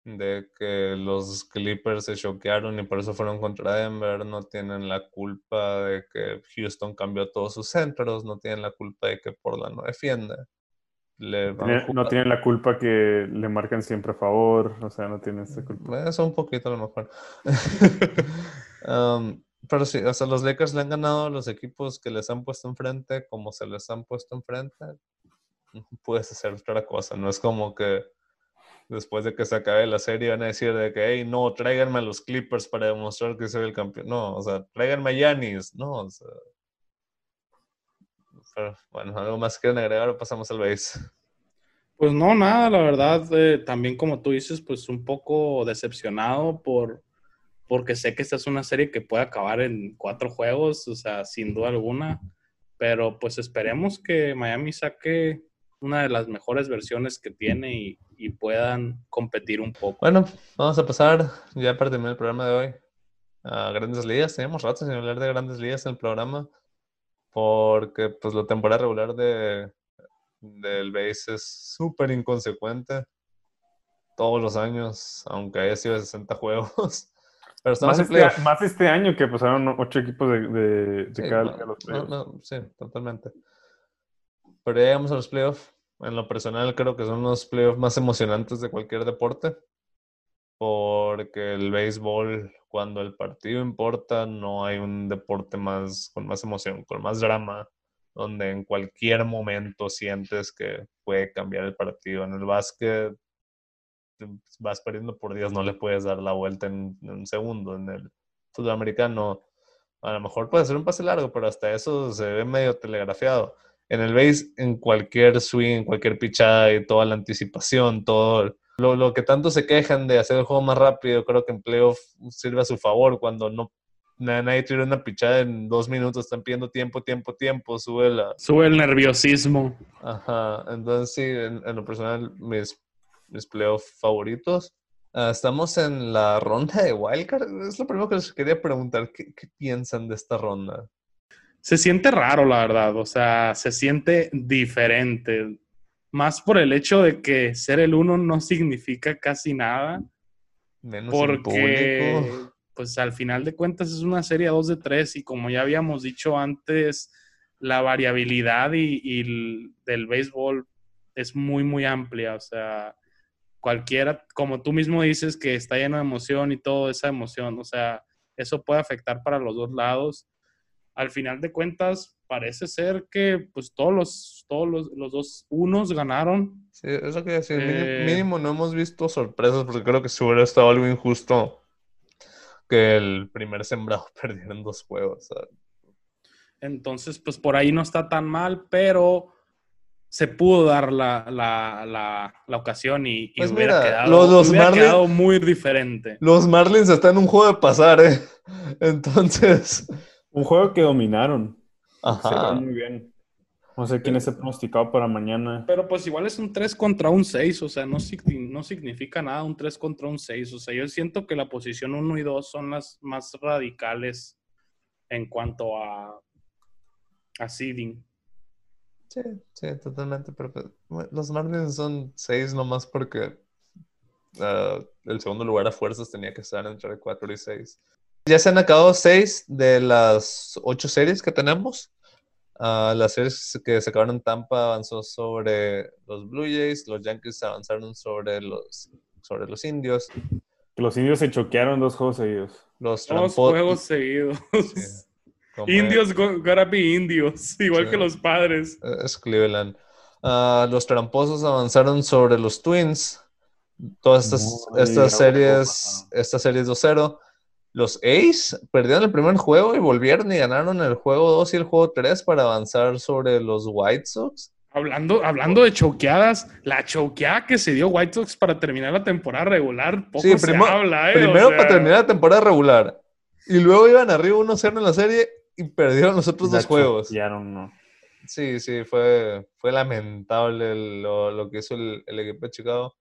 de que los Clippers se choquearon y por eso fueron contra Denver, no tienen la culpa de que Houston cambió todos sus centros, no tienen la culpa de que Portland no defiende. Le Tiene- no tienen la culpa que le marcan siempre a favor, o sea, no tienen esta culpa. Eso un poquito a lo mejor. Um, pero sí, o sea, los Lakers le han ganado a los equipos que les han puesto enfrente como se les han puesto enfrente. Puedes hacer otra cosa, no es como que después de que se acabe la serie van a decir de que, hey, no, tráiganme a los Clippers para demostrar que soy el campeón. No, o sea, tráiganme a Giannis, no, o sea. Pero, bueno, algo más que agregar o pasamos al base. Pues no, nada, la verdad, eh, también como tú dices, pues un poco decepcionado por, porque sé que esta es una serie que puede acabar en cuatro juegos, o sea, sin duda alguna, pero pues esperemos que Miami saque una de las mejores versiones que tiene y, y puedan competir un poco. Bueno, vamos a pasar ya para terminar el programa de hoy a Grandes Ligas. Teníamos rato sin hablar de Grandes Ligas en el programa porque pues la temporada regular de, del base es súper inconsecuente todos los años, aunque haya sido de 60 juegos. Pero estamos Más este, más este año que pasaron ocho equipos de, de, de Sí, cada no, los no, playoffs. no, sí, totalmente. Pero ya llegamos a los playoffs. En lo personal creo que son los playoffs más emocionantes de cualquier deporte. Porque el béisbol, cuando el partido importa, no hay un deporte más con más emoción, con más drama, donde en cualquier momento sientes que puede cambiar el partido. En el básquet vas perdiendo por días, no le puedes dar la vuelta en, en un segundo. En el fútbol americano a lo mejor puede ser un pase largo, pero hasta eso se ve medio telegrafiado. En el base, en cualquier swing, en cualquier pichada y toda la anticipación, todo lo, lo que tanto se quejan de hacer el juego más rápido, creo que en playoff sirve a su favor cuando no na- nadie tira una pichada en dos minutos, están pidiendo tiempo, tiempo, tiempo, sube la... Sube el nerviosismo. Ajá, entonces sí, en, en lo personal, mis, mis playoffs favoritos. Ah, estamos en la ronda de Wildcard. Es lo primero que les quería preguntar. ¿Qué, qué piensan de esta ronda? Se siente raro, la verdad. O sea, se siente diferente. Más por el hecho de que ser el uno no significa casi nada. Menos Porque, pues al final de cuentas es una serie 2 de 3 y como ya habíamos dicho antes, la variabilidad y, y el- del béisbol es muy, muy amplia. O sea, cualquiera, como tú mismo dices, que está lleno de emoción y toda esa emoción, o sea, eso puede afectar para los dos lados. Al final de cuentas, parece ser que pues todos los, todos los, los dos unos ganaron. Sí, eso quería decir. Mínimo, Eh, mínimo no hemos visto sorpresas porque creo que si hubiera estado algo injusto que el primer sembrado perdiera en dos juegos. ¿sabes? Entonces, pues por ahí no está tan mal, pero se pudo dar la, la, la, la ocasión y, y Pues hubiera, mira, quedado, los- los hubiera Marlins- quedado muy diferente. Los Marlins están en un juego de pasar, ¿eh? Entonces. Un juego que dominaron. Se Ajá. ve muy bien. No sé quién es el pronosticado para mañana. Pero pues igual es un 3 contra un 6, o sea, no, no significa nada un 3 contra un 6. O sea, yo siento que la posición 1 y 2 son las más radicales en cuanto a, a seeding. Sí, sí, totalmente. Pero pues, los Marlins son seis nomás porque ah, el segundo lugar a fuerzas tenía que estar entre 4 y 6. Ya se han acabado seis de las ocho series que tenemos. Ah, las series que se acabaron en Tampa avanzó sobre los Blue Jays, los Yankees avanzaron sobre los, sobre los Indios, los indios se choquearon dos juegos seguidos. los Dos juegos seguidos. Sí, Indios go- gotta be indios, igual Sí. que los padres. Eh, Es Cleveland. Ah, los tramposos avanzaron sobre los Twins. Todas estas, estas series, estas series 2-0. Los A's perdieron el primer juego y volvieron y ganaron el juego 2 y el juego 3 para avanzar sobre los White Sox. Hablando, hablando de choqueadas, la choqueada que se dio White Sox para terminar la temporada regular, poco Sí, se primo- habla, ¿eh? Primero O sea, para terminar la temporada regular. Y luego iban arriba 1-0 en la serie y perdieron los otros La dos juegos. ¿no? Sí, sí, fue, fue lamentable lo, lo que hizo el, el equipo de Chicago.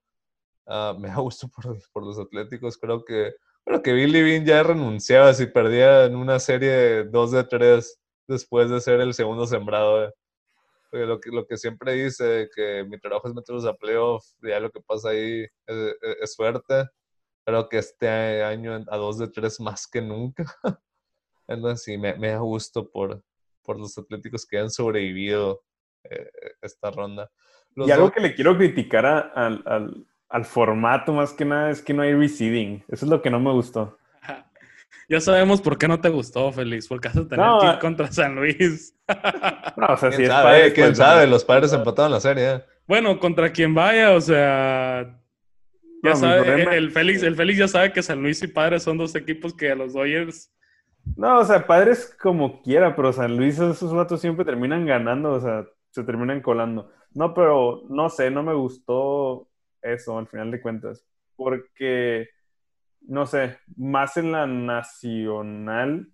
Ah, me da gusto por, por los Atléticos. Creo que, creo que Billy Bean ya renunciaba si perdía en una serie 2 de 3 después de ser el segundo sembrado. eh. Lo que, lo que siempre dice, que mi trabajo es meterlos a playoff, ya lo que pasa ahí es, es- es suerte. Creo que este año a 2 de 3 más que nunca. Entonces sí, me, me da gusto por, por los Atléticos que han sobrevivido eh, esta ronda. Los y algo Do- que le quiero criticar a- al, al- al formato más que nada es que no hay reseeding. Eso es lo que no me gustó. Ya sabemos por qué no te gustó, Félix, porque vas a tener No, que ir eh. contra San Luis. No, o sea, ¿Quién si es sabe? padre, ¿Quién pues, sabe? Los padres empataron la serie. eh. bueno, contra quien vaya, o sea, ya No, sabe, problema- el Félix, el Félix ya sabe que San Luis y Padres son dos equipos que a los Dodgers No, o sea, padres como quiera, pero San Luis, esos vatos siempre terminan ganando, o sea, se terminan colando. No, pero no sé, no me gustó eso al final de cuentas, porque, no sé, más en la nacional,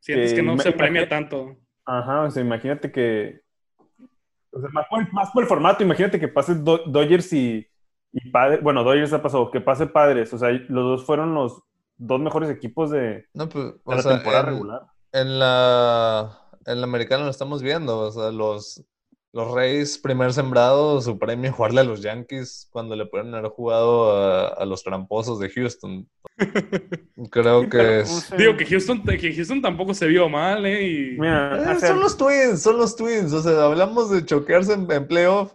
sientes que Que no ima- se premia tanto. ajá, o sea, imagínate que, o sea, más por, más por el formato, imagínate que pase Do- Dodgers y, y Padres, bueno, Dodgers ha pasado, que pase Padres, o sea, los dos fueron los dos mejores equipos de, No, pues, de la sea, temporada en, regular. en la, en la americana lo estamos viendo. O sea, los, los Reyes, primer sembrado, su premio jugarle a los Yankees cuando le pueden haber jugado a, a los tramposos de Houston. Creo que es. Digo que Houston, que Houston tampoco se vio mal, ¿eh? Y... Mira, Eh, son los Twins, son los Twins. O sea, hablamos de choquearse en, en playoff.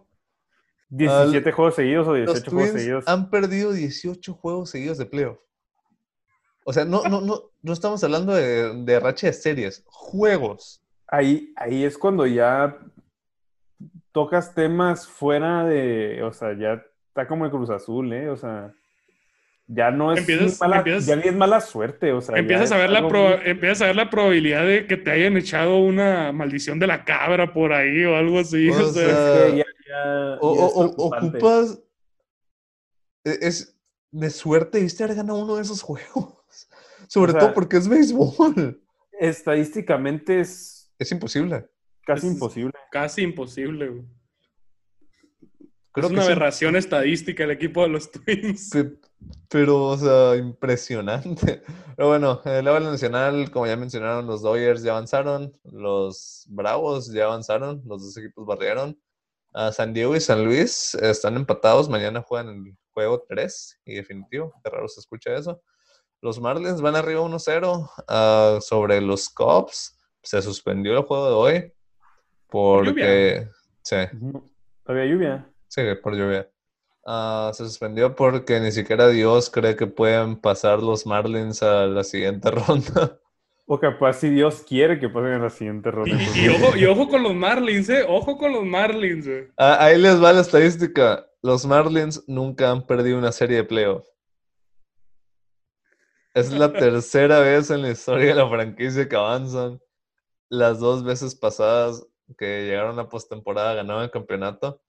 17 juegos seguidos o Los 18 juegos Twins seguidos. han perdido 18 juegos seguidos de playoff. O sea, no, no, no, no estamos hablando de, de racha de series, juegos. Ahí, ahí es cuando ya tocas temas fuera de, o sea, ya está como el Cruz Azul, ¿eh? O sea, ya no es Empiezas- mala, empiezas- ya ni es mala suerte, o sea, Empiezas a, ver la algo pro- muy- empiezas a ver la probabilidad de que te hayan echado una maldición de la cabra por ahí o algo así. O o sea, sea, que ya- ya- O, ya es o- o- preocupante. ocupas. e- Es de suerte, viste haber ganado uno de esos juegos. Sobre O sea- todo porque es béisbol. Estadísticamente es Es imposible. Casi Es- imposible. casi imposible. güey. Creo es que una sí, aberración estadística el equipo de los Twins. pe- pero, o sea, impresionante. Pero bueno, el level nacional, como ya mencionaron, los Dodgers ya avanzaron, los Bravos ya avanzaron, los dos equipos barrieron. Ah, San Diego y San Luis están empatados, mañana juegan el juego 3 y definitivo, qué raro se escucha eso. Los Marlins van arriba 1-0 ah, sobre los Cubs. Se suspendió el juego de hoy. Porque... Sí. Había lluvia. sí, por lluvia. Ah, se suspendió porque ni siquiera Dios cree que pueden pasar los Marlins a la siguiente ronda. O capaz si Dios quiere que pasen en la siguiente ronda. y- y ojo, y ojo con los Marlins, ¿eh? Ojo con los Marlins, güey. Ah, ahí les va la estadística. Los Marlins nunca han perdido una serie de playoff. Es la tercera vez en la historia de la franquicia que avanzan. Las dos veces pasadas que llegaron a postemporada ganaron el campeonato.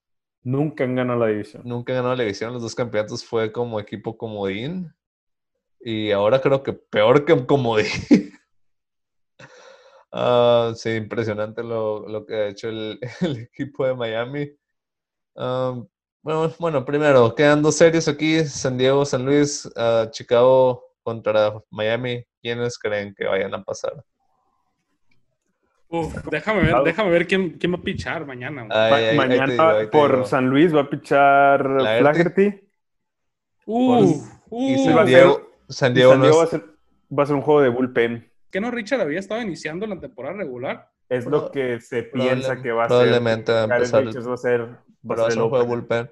Nunca han ganado la división. Nunca ganó la división. Los dos campeonatos fue como equipo comodín. Y ahora creo que peor que comodín. Ah, sí, impresionante lo, lo que ha hecho el, el equipo de Miami. Am, bueno, bueno, primero, quedan dos series aquí, San Diego, San Luis, ah, Chicago contra Miami. ¿Quiénes creen que vayan a pasar? Uf, déjame ver, déjame ver quién, quién va a pichar mañana. Ay, ay, Mañana digo, por digo. San Luis va a pichar Flaherty. Uf, Y San Diego, San Diego San no Diego va a ser, va a ser un juego de bullpen. ¿Qué no Richard había estado iniciando la temporada regular? Es lo que se probable- piensa que va a probablemente va a ser. Empezar- Richards va a ser, va a ser un juego de bullpen.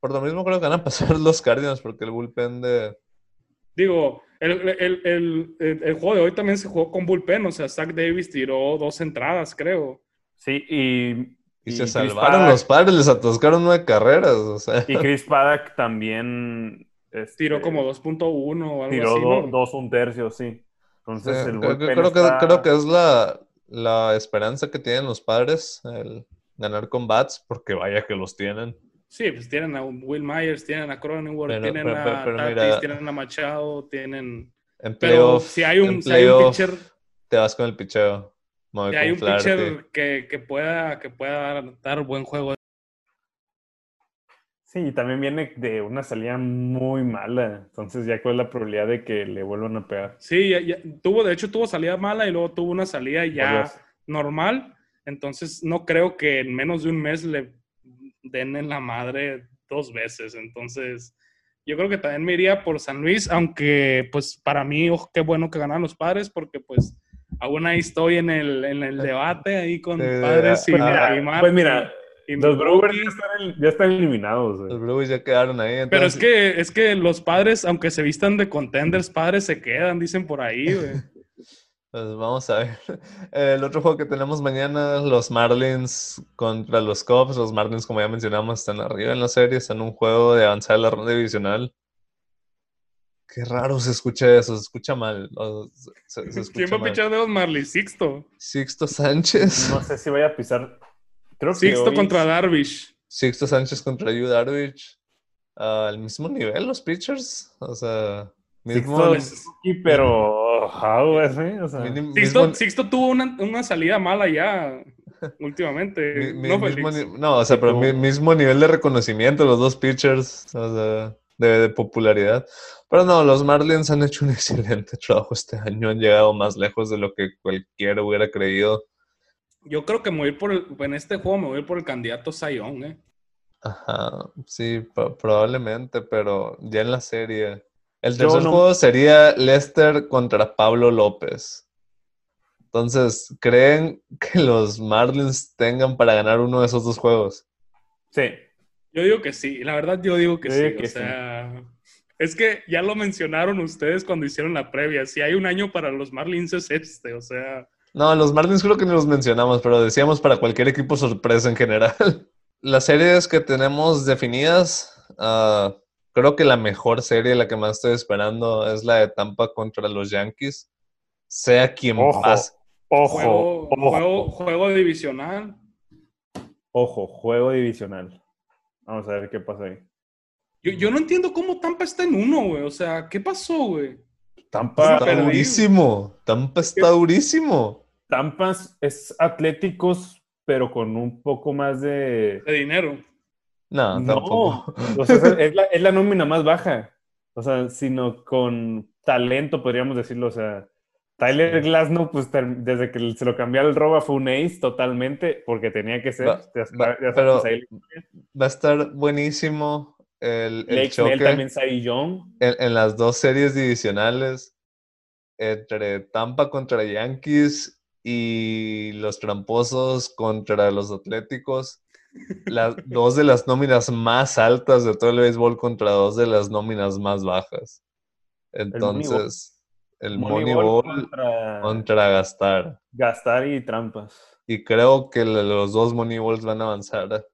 Por lo mismo creo que van a pasar los Cardinals, porque el bullpen de... Digo, el, el- el- el- el juego de hoy también se jugó con bullpen, o sea, Zach Davis tiró dos entradas, creo. Sí, y, Y, se salvaron Paddock- los padres, les atascaron nueve carreras, o sea... Y Chris Paddock también este, Tiró como 2.1 o algo tiró así, ¿no? dos un tercio, sí. Entonces Sí, el creo, creo que, creo que es la, la esperanza que tienen los padres, el ganar con bats, porque vaya que los tienen. Sí, pues tienen a Will Myers, tienen a Cronenworth, Pero- tienen pero- a pero- pero Tatis, mira- tienen a Machado, tienen... En Pero playoff, si hay un, si hay un pitcher, te vas con el picheo. Si hay un pitcher que, que pueda, que pueda dar, dar buen juego. Sí, y también viene de una salida muy mala. Entonces, ya cuál es la probabilidad de que le vuelvan a pegar. Sí, ya- ya- tuvo, de hecho tuvo salida mala y luego tuvo una salida ya normal. Entonces no creo que en menos de un mes le den en la madre dos veces. Entonces yo creo que también me iría por San Luis, aunque pues para mí, ojo, qué bueno que ganan los padres porque pues aún ahí estoy en el, en el debate ahí con Sí, padres y, ah, mira, y Mar- pues mira, y Los Brewers ya están, ya están eliminados. güey. Los Brewers ya quedaron ahí. Pero es que, es que los padres, aunque se vistan de contenders, padres se quedan, dicen por ahí, güey. Pues vamos a ver. El otro juego que tenemos mañana, los Marlins contra los Cubs. Los Marlins, como ya mencionamos, están arriba en la serie, están en un juego de avanzar a la ronda divisional. Qué raro se escucha eso, se escucha mal. Se, se escucha ¿Quién va a mal. pichar de los Marlins? Sixto. Sixto Sánchez. No sé si vaya a pisar. Creo que Sixto hoy- contra Darvish. Sixto Sánchez contra Yu Darvish. Ah, al mismo nivel los pitchers. O sea, mismo, Sixto sí, pero. Ajá, güey, sí, o sea, mini- Sixto, mismo- Sixto tuvo una, una salida mala ya últimamente. mi- mi- no, mismo o sea, pero mi- mismo nivel de reconocimiento, los dos pitchers, o sea, de, de popularidad. Pero no, los Marlins han hecho un excelente trabajo este año, han llegado más lejos de lo que cualquiera hubiera creído. Yo creo que me voy a ir por el, en este juego me voy a ir por el candidato Sayón, ¿eh? Ajá, sí, pro- probablemente, pero ya en la serie. El tercer no- juego sería Lester contra Pablo López. Entonces, ¿creen que los Marlins tengan para ganar uno de esos dos juegos? Sí. Yo digo que sí, la verdad yo digo que Yo sí, digo o sí. sea, es que ya lo mencionaron ustedes cuando hicieron la previa, si hay un año para los Marlins es este, o sea, No, los Marlins creo que ni los mencionamos, pero decíamos para cualquier equipo sorpresa en general. Las series que tenemos definidas, ah, creo que la mejor serie, la que más estoy esperando, es la de Tampa contra los Yankees. Sea quien Ojo. pase. Ojo, juego, ojo, juego, juego divisional. ojo, juego divisional. Vamos a ver qué pasa ahí. Yo, yo no entiendo cómo Tampa está en uno, güey, o sea, ¿qué pasó, güey? Tampa, Está perdido. durísimo. Tampa está durísimo. Tampa es atléticos, pero con un poco más de... De dinero. No, No, tampoco. o sea, es la, es la nómina más baja. O sea, sino con talento, podríamos decirlo. O sea, Tyler Glasnow, pues desde que se lo cambió al Roba fue un ace totalmente, porque tenía que ser. Va- ya pero- ahí Va a estar buenísimo el, el Snell choque también Cy Young. en, en las dos series divisionales entre Tampa contra Yankees y los tramposos contra los Atléticos. Las dos de las nóminas más altas de todo el béisbol contra dos de las nóminas más bajas. Entonces, el Moneyball contra contra gastar. gastar y trampas. Y creo que los dos Moneyballs van a avanzar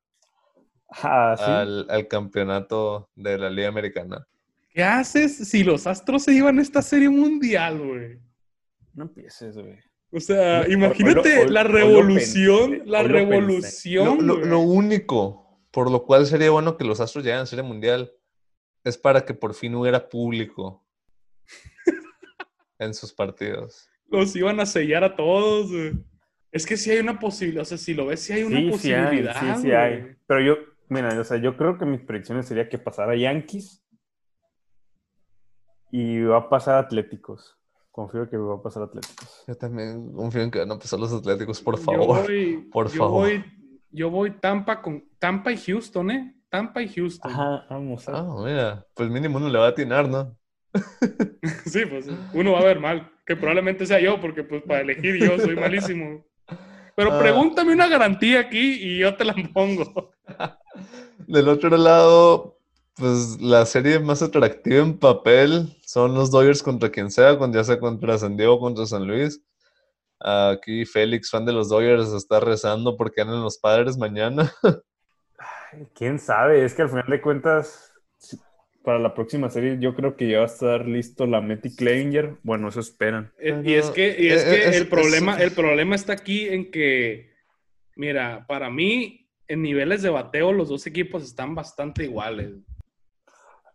Ah, sí. al, al campeonato de la Liga Americana. ¿Qué haces si los Astros se llevan esta serie mundial, güey? No empieces, güey. O sea, imagínate la revolución, pensé, la revolución. Lo, lo- güey. lo único por lo cual sería bueno que los Astros lleguen a Serie Mundial es para que por fin hubiera público en sus partidos. Los iban a sellar a todos, güey. Es que sí hay una posibilidad, o sea, si lo ves, sí hay una Sí, sí hay, posibilidad. sí, sí hay. Pero yo, mira, o sea, yo creo que mis predicciones sería que pasara Yankees y va a pasar Atléticos. Confío que va a pasar Atléticos. Yo también confío en que van a pasar los Atléticos, por Yo favor. voy- por yo favor. voy- yo voy Tampa con Tampa y Houston, ¿eh? Tampa y Houston. Ajá, vamos a Ah, mira, pues mínimo uno le va a atinar, ¿no? Sí, pues uno va a ver mal, que probablemente sea yo, porque pues para elegir yo soy malísimo. Pero Ah. pregúntame una garantía aquí y yo te la pongo. Del otro lado, pues la serie más atractiva en papel son los Dodgers contra quien sea, ya sea contra San Diego o contra San Luis. Aquí Félix, fan de los Dodgers, está rezando porque ganan los padres mañana. ¿Quién sabe? Es que al final de cuentas, para la próxima serie, yo creo que ya va a estar listo la Meti Clevinger. Bueno, eso esperan. Eh, Y es que, y es Eh, que es- el, problema, el problema está aquí en que, mira, para mí, en niveles de bateo, los dos equipos están bastante iguales.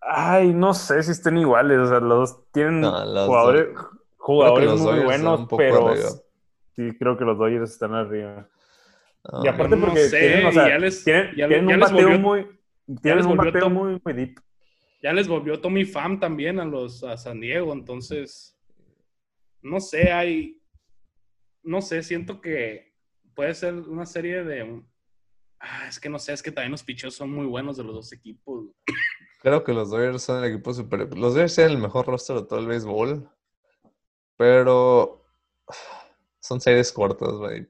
Ay, no sé si estén iguales. O sea, los dos tienen No, los jugadores, jugadores los muy buenos, pero arriba. sí creo que los Dodgers están arriba. Y aparte no porque sé, tienen, o sea, ya les- tienen, ya- tienen ya un les bateo volvió- muy, tienen les un volvió bateo Tom- muy, muy deep. Ya les volvió Tommy Pham también a los a San Diego, entonces no sé, hay no sé, siento que puede ser una serie de ah, es que no sé, es que también los picheos son muy buenos de los dos equipos. Creo que los Dodgers son el equipo superior. Los Dodgers tienen el mejor roster de todo el béisbol, pero son series cortas, güey.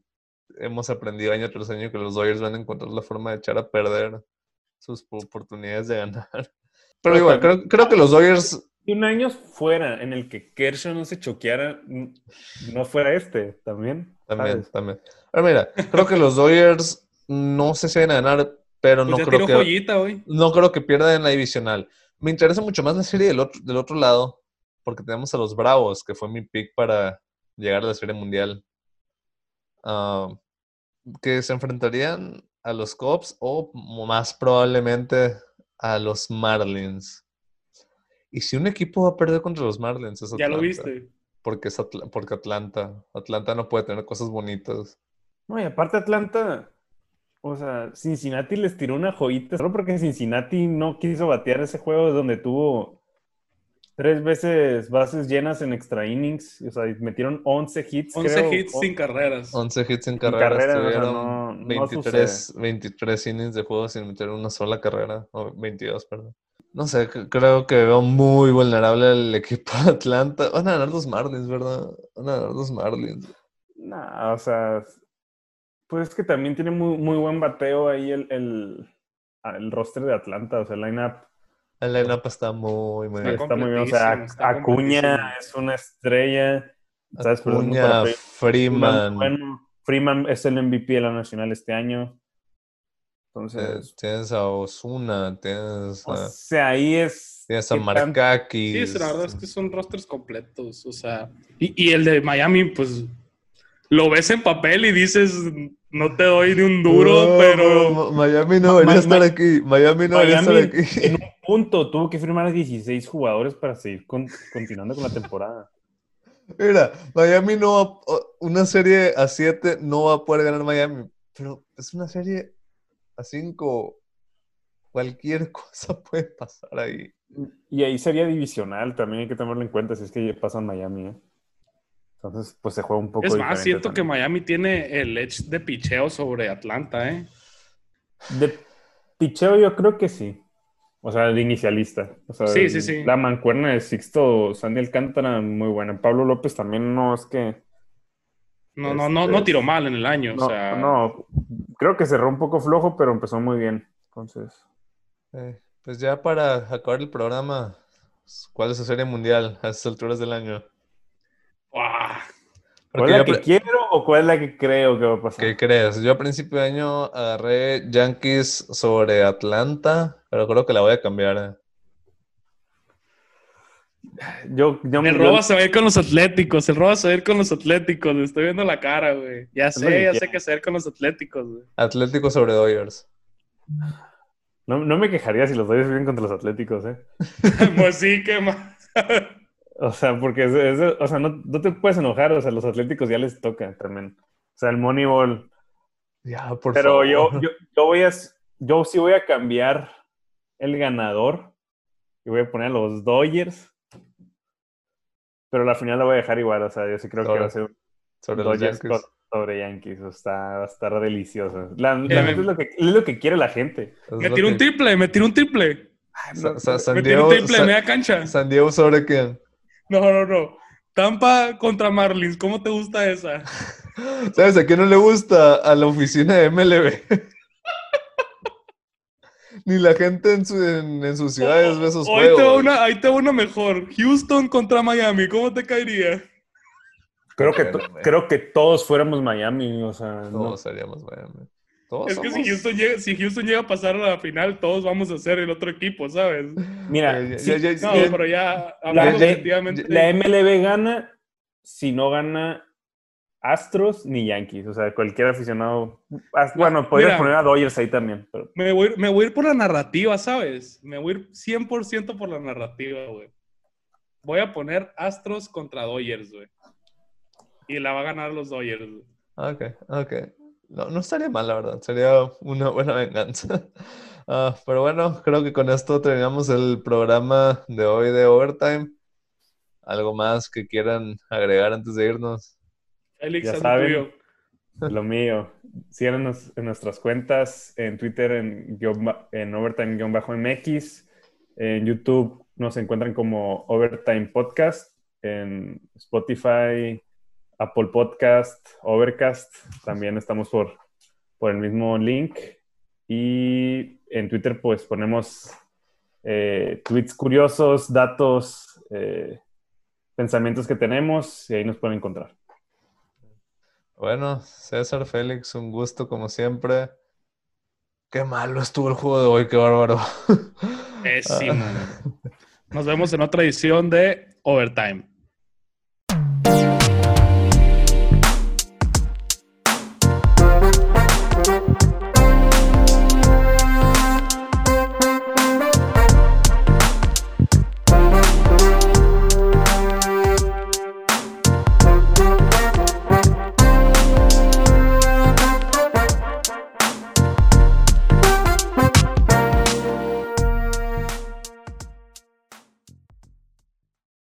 Hemos aprendido año tras año que los Dodgers van a encontrar la forma de echar a perder sus po- oportunidades de ganar. Pero igual, creo, creo que los Dodgers un año fuera en el que Kershaw no se choqueara, no fuera este también. también, ¿sabes? también. Pero mira, creo que los Dodgers no sé si van a ganar, pero Pues no creo que joyita no creo que pierdan en la divisional. Me interesa mucho más la serie del otro, del otro lado, porque tenemos a los Bravos, que fue mi pick para llegar a la serie mundial. Ah, que se enfrentarían a los Cubs o más probablemente a los Marlins. Y si un equipo va a perder contra los Marlins, es Ya lo Atlanta, viste. Porque, es porque Atlanta. Atlanta no puede tener cosas bonitas. No, y aparte Atlanta, o sea, Cincinnati les tiró una joyita, solo porque Cincinnati no quiso batear ese juego donde tuvo Tres veces bases llenas en extra innings. O sea, metieron 11 hits. 11 creo. hits O- sin carreras. 11 hits en Sin carrera. carrera, o sea, no- no 23, 23 innings de juego sin meter una sola carrera. O 22, perdón. No sé, creo que veo muy vulnerable al equipo de Atlanta. Van a ganar dos Marlins, ¿verdad? Van a ganar dos Marlins. Nah, o sea, pues es que también tiene muy, muy buen bateo ahí el, el, ah, el roster de Atlanta. O sea, el lineup El lineup está muy, muy bien. está muy bien. O sea, Acuña es una estrella. Acuña, Fre- Freeman. Bueno, Freeman es el MVP de la Nacional este año. Entonces, Tienes, a Osuna, tienes o a, sea, ahí es. tienes a Markakis. Sí, la verdad es que son rosters completos. O sea, y, y el de Miami, pues lo ves en papel y dices, no te doy ni un duro, No, pero Miami no debería Ma- estar aquí. Miami no debería estar aquí. en un punto tuvo que firmar a 16 jugadores para seguir con- continuando con la temporada. Mira, Miami no va, una serie a 7 no va a poder ganar Miami, pero es una serie a 5. Cualquier cosa puede pasar ahí. Y ahí sería divisional, también hay que tomarlo en cuenta si es que pasan Miami. ¿eh? Entonces, pues se juega un poco es más, siento que. Miami tiene el edge de picheo sobre Atlanta, ¿eh? De picheo yo creo que sí. O sea, de inicialista. O sea, Sí, sí, sí. La mancuerna de Sixto, Sandy Alcántara, muy buena. Pablo López también no es que... No, no, no, no tiró mal en el año. No, o sea, no, creo que cerró un poco flojo, pero empezó muy bien. Entonces, Eh, pues ya para acabar el programa, ¿cuál es su serie mundial a estas alturas del año? ¿Cuál es la que quiero o cuál es la que creo que va a pasar? ¿Qué crees? Yo a principio de año agarré Yankees sobre Atlanta, pero creo que la voy a cambiar. eh. Yo, yo, El yo- Roba se va a ir con los Atléticos. El Roba se va a ir con los Atléticos. Le estoy viendo la cara, güey. Ya sé, ya sé que se va a ir con los Atléticos, güey. Atlético sobre Dodgers. no, no me quejaría si los Dodgers vienen contra los Atléticos, ¿eh? pues sí, qué más. O sea, porque es- es- o sea, no, no te puedes enojar, o sea, los Atléticos ya les toca también. O sea, el Moneyball. Ya, por Pero favor. yo, yo, yo voy a, yo sí voy a cambiar el ganador y voy a poner a los Dodgers. Pero la final la voy a dejar igual, o sea, yo sí creo que va a ser un sobre los Dodgers Yankees. co- sobre Yankees. O sea, va a estar delicioso. La, la Eh, es lo, que, es lo que quiere la gente. Me lo tiró un triple, me tiró un triple. San Me tiró un triple, Sa- media cancha. San Diego sobre quién? No, no, no. Tampa contra Marlins. ¿Cómo te gusta esa? ¿Sabes a quién no le gusta? A la oficina de MLB. Ni la gente en, su, en, en sus ciudades ve esos ahí, te va juegos. una, ahí te va una mejor. Houston contra Miami. ¿Cómo te caería? Creo que, creo que todos fuéramos Miami, o sea, no. Todos seríamos Miami. Todos Es que si Houston, llega, si Houston llega a pasar a la final, todos vamos a ser el otro equipo, ¿sabes? Mira, sí, No, pero ya la, hablando de- objetivamente. la MLB gana si no gana Astros ni Yankees. O sea, cualquier aficionado. ah, Bueno, podrías mira. poner a Dodgers ahí también. pero- Me voy, me voy a ir por la narrativa, ¿sabes? Me voy a ir 100% por la narrativa, güey. Voy a poner Astros contra Dodgers, güey. Y la va a ganar los Dodgers, güey. Ok, ok. No, no estaría mal, la verdad. Sería una buena venganza. Ah, pero bueno, creo que con esto terminamos el programa de hoy de Overtime. ¿Algo más que quieran agregar antes de irnos? Félix, Ya lo saben. tuyo. Lo mío. Síganos en nuestras cuentas, en Twitter en, en Overtime-MX. En YouTube nos encuentran como Overtime Podcast. En Spotify, Apple Podcast, Overcast. También estamos por, por el mismo link. Y en Twitter pues ponemos eh, tweets curiosos, datos, eh, pensamientos que tenemos y ahí nos pueden encontrar. Bueno, César Félix, un gusto como siempre. Qué malo estuvo el juego de hoy, qué bárbaro. Pésimo. Ah. Nos vemos en otra edición de Overtime.